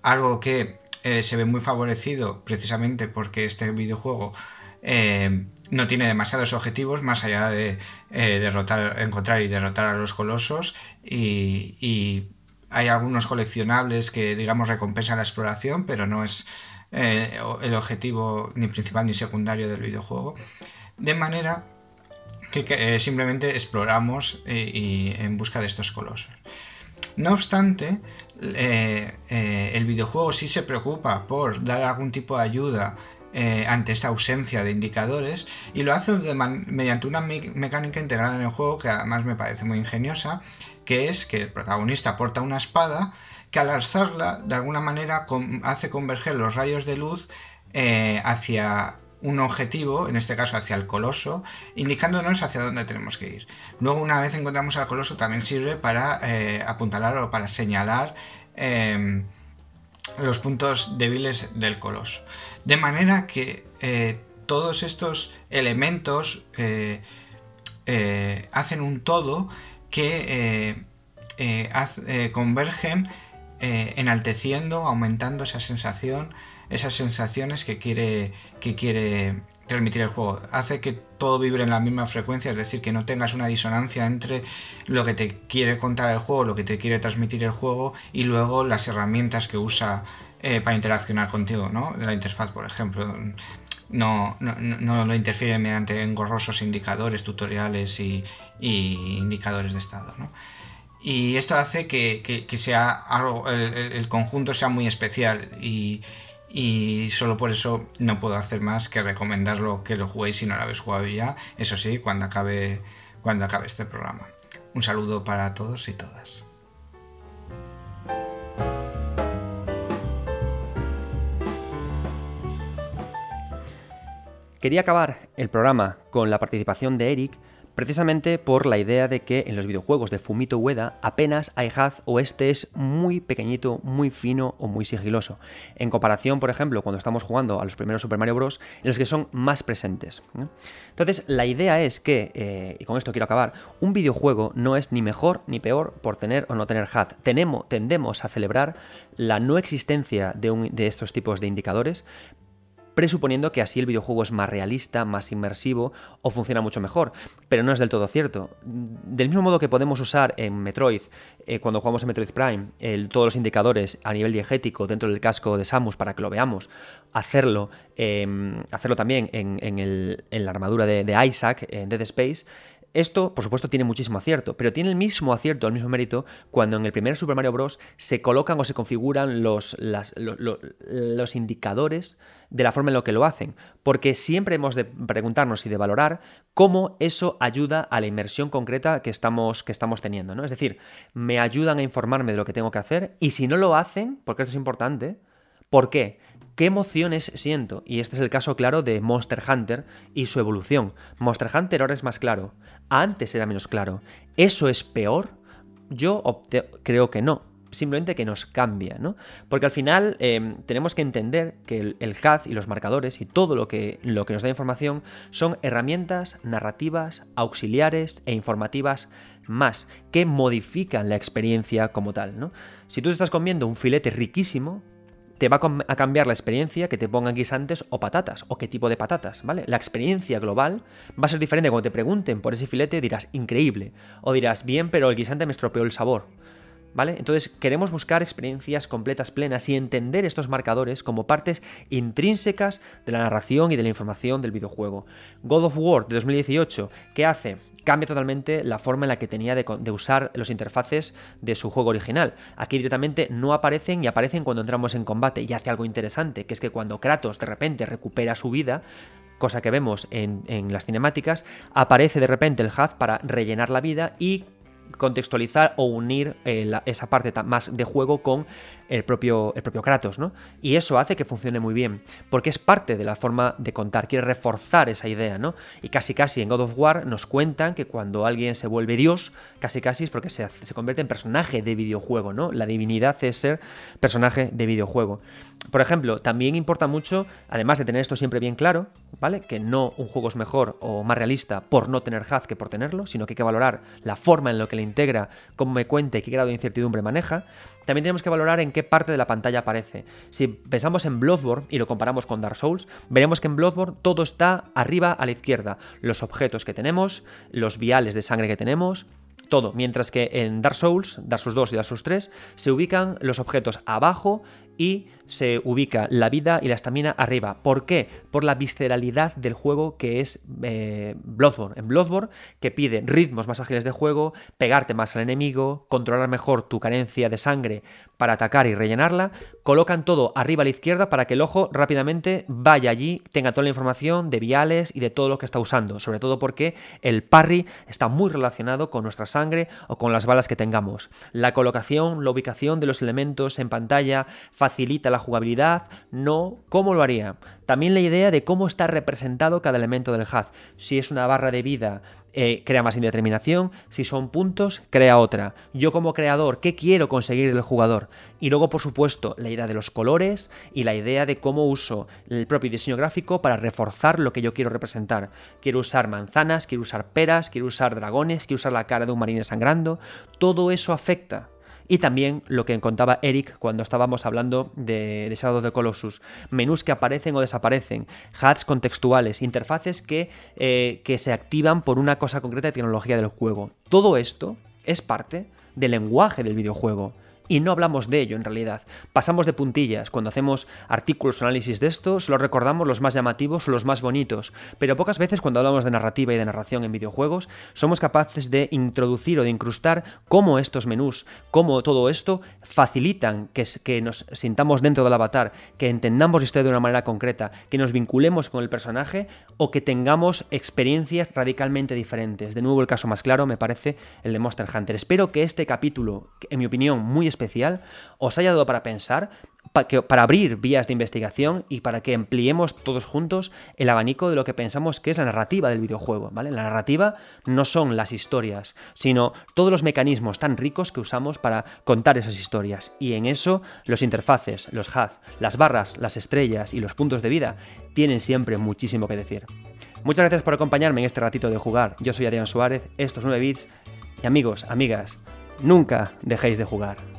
Speaker 4: algo que eh, se ve muy favorecido precisamente porque este videojuego eh, no tiene demasiados objetivos más allá de derrotar, encontrar y derrotar a los colosos y, hay algunos coleccionables que digamos recompensan la exploración, pero no es el objetivo ni principal ni secundario del videojuego. De manera que, eh, simplemente exploramos eh, y, en busca de estos colosos. No obstante, eh, el videojuego sí se preocupa por dar algún tipo de ayuda ante esta ausencia de indicadores y lo hace mediante una mecánica integrada en el juego que además me parece muy ingeniosa, que es que el protagonista porta una espada que al alzarla de alguna manera hace converger los rayos de luz hacia un objetivo, en este caso hacia el coloso, indicándonos hacia dónde tenemos que ir. Luego, una vez encontramos al coloso, también sirve para eh, apuntalar o para señalar em, los puntos débiles del coloso. De manera que eh, todos estos elementos eh, hacen un todo que convergen enalteciendo, aumentando esa sensación esas sensaciones que quiere, que quiere transmitir el juego. Hace que todo vibre en la misma frecuencia, es decir, que no tengas una disonancia entre lo que te quiere contar el juego, lo que te quiere transmitir el juego y luego las herramientas que usa eh, para interaccionar contigo, ¿no? De la interfaz, por ejemplo. No, no, lo interfiere mediante engorrosos indicadores, tutoriales y, indicadores de estado, Y esto hace que, sea algo, el, conjunto sea muy especial y, y solo por eso no puedo hacer más que recomendarlo que lo juguéis si no lo habéis jugado ya, eso sí, cuando acabe, cuando acabe este programa. Un saludo para todos y todas.
Speaker 1: Quería acabar el programa con la participación de Eric precisamente por la idea de que en los videojuegos de Fumito Ueda apenas hay haz o este es muy pequeñito, muy fino o muy sigiloso, en comparación, por ejemplo, cuando estamos jugando a los primeros Super Mario Bros., en los que son más presentes. Entonces, la idea es que, eh, y con esto quiero acabar, un videojuego no es ni mejor ni peor por tener o no tener haz. Tenemos, tendemos a celebrar la no existencia de, de estos tipos de indicadores, presuponiendo que así el videojuego es más realista, más inmersivo o funciona mucho mejor. Pero no es del todo cierto. Del mismo modo que podemos usar en Metroid, eh, cuando jugamos en Metroid Prime, todos los indicadores a nivel diegético dentro del casco de Samus para que lo veamos, hacerlo, em, hacerlo también en, la armadura de Isaac en Dead Space, esto, por supuesto, tiene muchísimo acierto, pero tiene el mismo acierto, el mismo mérito, cuando en el primer Super Mario Bros. se colocan o se configuran los, los indicadores de la forma en la que lo hacen, porque siempre hemos de preguntarnos y de valorar cómo eso ayuda a la inmersión concreta que estamos, que estamos teniendo, ¿no? Es decir, me ayudan a informarme de lo que tengo que hacer y si no lo hacen, porque esto es importante, ¿por qué? ¿Qué emociones siento? Y este es el caso claro de Monster Hunter y su evolución. Monster Hunter ahora es más claro. Antes era menos claro. ¿Eso es peor? Yo creo que no. simplemente que nos cambia, ¿no? Porque al final em, tenemos que entender que el, el y los marcadores y todo lo que, lo que nos da información son herramientas narrativas, auxiliares e informativas más que modifican la experiencia como tal, ¿no? Si tú estás comiendo un filete riquísimo, te va a cambiar la experiencia que te pongan guisantes o patatas, o qué tipo de patatas, ¿vale? La experiencia global va a ser diferente. Cuando te pregunten por ese filete dirás, increíble, o dirás, bien, pero el guisante me estropeó el sabor. ¿Vale? Entonces queremos buscar experiencias completas, plenas y entender estos marcadores como partes intrínsecas de la narración y de la información del videojuego. God of War de 2018, ¿qué hace? Cambia totalmente la forma en la que tenía de, usar los interfaces de su juego original. Aquí directamente no aparecen y aparecen cuando entramos en combate y hace algo interesante, que es que cuando Kratos de repente recupera su vida, cosa que vemos en, las cinemáticas, aparece de repente el HUD para rellenar la vida y contextualizar o unir eh, esa parte más de juego con el propio, el propio Kratos, ¿no? Y eso hace que funcione muy bien, porque es parte de la forma de contar, quiere reforzar esa idea, ¿no? Y casi casi en God of War nos cuentan que cuando alguien se vuelve Dios, casi casi es porque se, se convierte en personaje de videojuego, ¿no? La divinidad es ser personaje de videojuego. Por ejemplo, también importa mucho, además de tener esto siempre bien claro, ¿vale? Que no un juego es mejor o más realista por no tener HUD que por tenerlo, sino que hay que valorar la forma en la que le integra, cómo me cuente, qué grado de incertidumbre maneja. También tenemos que valorar en qué parte de la pantalla aparece. Si pensamos en Bloodborne y lo comparamos con Dark Souls, veremos que en Bloodborne todo está arriba a la izquierda. Los objetos que tenemos, los viales de sangre que tenemos, todo. Mientras que en Dark Souls, Dark Souls 2 y Dark Souls 3, se ubican los objetos abajo y se ubica la vida y la estamina arriba. ¿Por qué? Por la visceralidad del juego que es eh, Bloodborne. En Bloodborne, que pide ritmos más ágiles de juego, pegarte más al enemigo, controlar mejor tu carencia de sangre para atacar y rellenarla, colocan todo arriba a la izquierda para que el ojo rápidamente vaya allí, tenga toda la información de viales y de todo lo que está usando. Sobre todo porque el parry está muy relacionado con nuestra sangre o con las balas que tengamos. La colocación, la ubicación de los elementos en pantalla, facilita la jugabilidad, no cómo lo haría. También la idea de cómo está representado cada elemento del HUD. Si es una barra de vida, eh, crea más indeterminación. Si son puntos, crea otra. Yo como creador, ¿qué quiero conseguir del jugador? Y luego, por supuesto, la idea de los colores y la idea de cómo uso el propio diseño gráfico para reforzar lo que yo quiero representar. Quiero usar manzanas, quiero usar peras, quiero usar dragones, quiero usar la cara de un marine sangrando. Todo eso afecta y también lo que contaba Eric cuando estábamos hablando de, de Shadow the Colossus. Menús que aparecen o desaparecen, HUDs contextuales, interfaces que, eh, que se activan por una cosa concreta de tecnología del juego. Todo esto es parte del lenguaje del videojuego y no hablamos de ello en realidad. Pasamos de puntillas. Cuando hacemos artículos o análisis de esto, solo recordamos los más llamativos o los más bonitos. Pero pocas veces cuando hablamos de narrativa y de narración en videojuegos, somos capaces de introducir o de incrustar cómo estos menús, cómo todo esto facilitan que, que nos sintamos dentro del avatar, que entendamos la historia de una manera concreta, que nos vinculemos con el personaje o que tengamos experiencias radicalmente diferentes. De nuevo, el caso más claro me parece el de Monster Hunter. Espero que este capítulo, en mi opinión, muy especial os haya dado para pensar, para, abrir vías de investigación y para que ampliemos todos juntos el abanico de lo que pensamos que es la narrativa del videojuego. ¿vale? La narrativa no son las historias, sino todos los mecanismos tan ricos que usamos para contar esas historias. Y en eso los interfaces, los HUD, las barras, las estrellas y los puntos de vida tienen siempre muchísimo que decir. Muchas gracias por acompañarme en este ratito de jugar. Yo soy Adrián Suárez, estos 9 bits y amigos, amigas, nunca dejéis de jugar.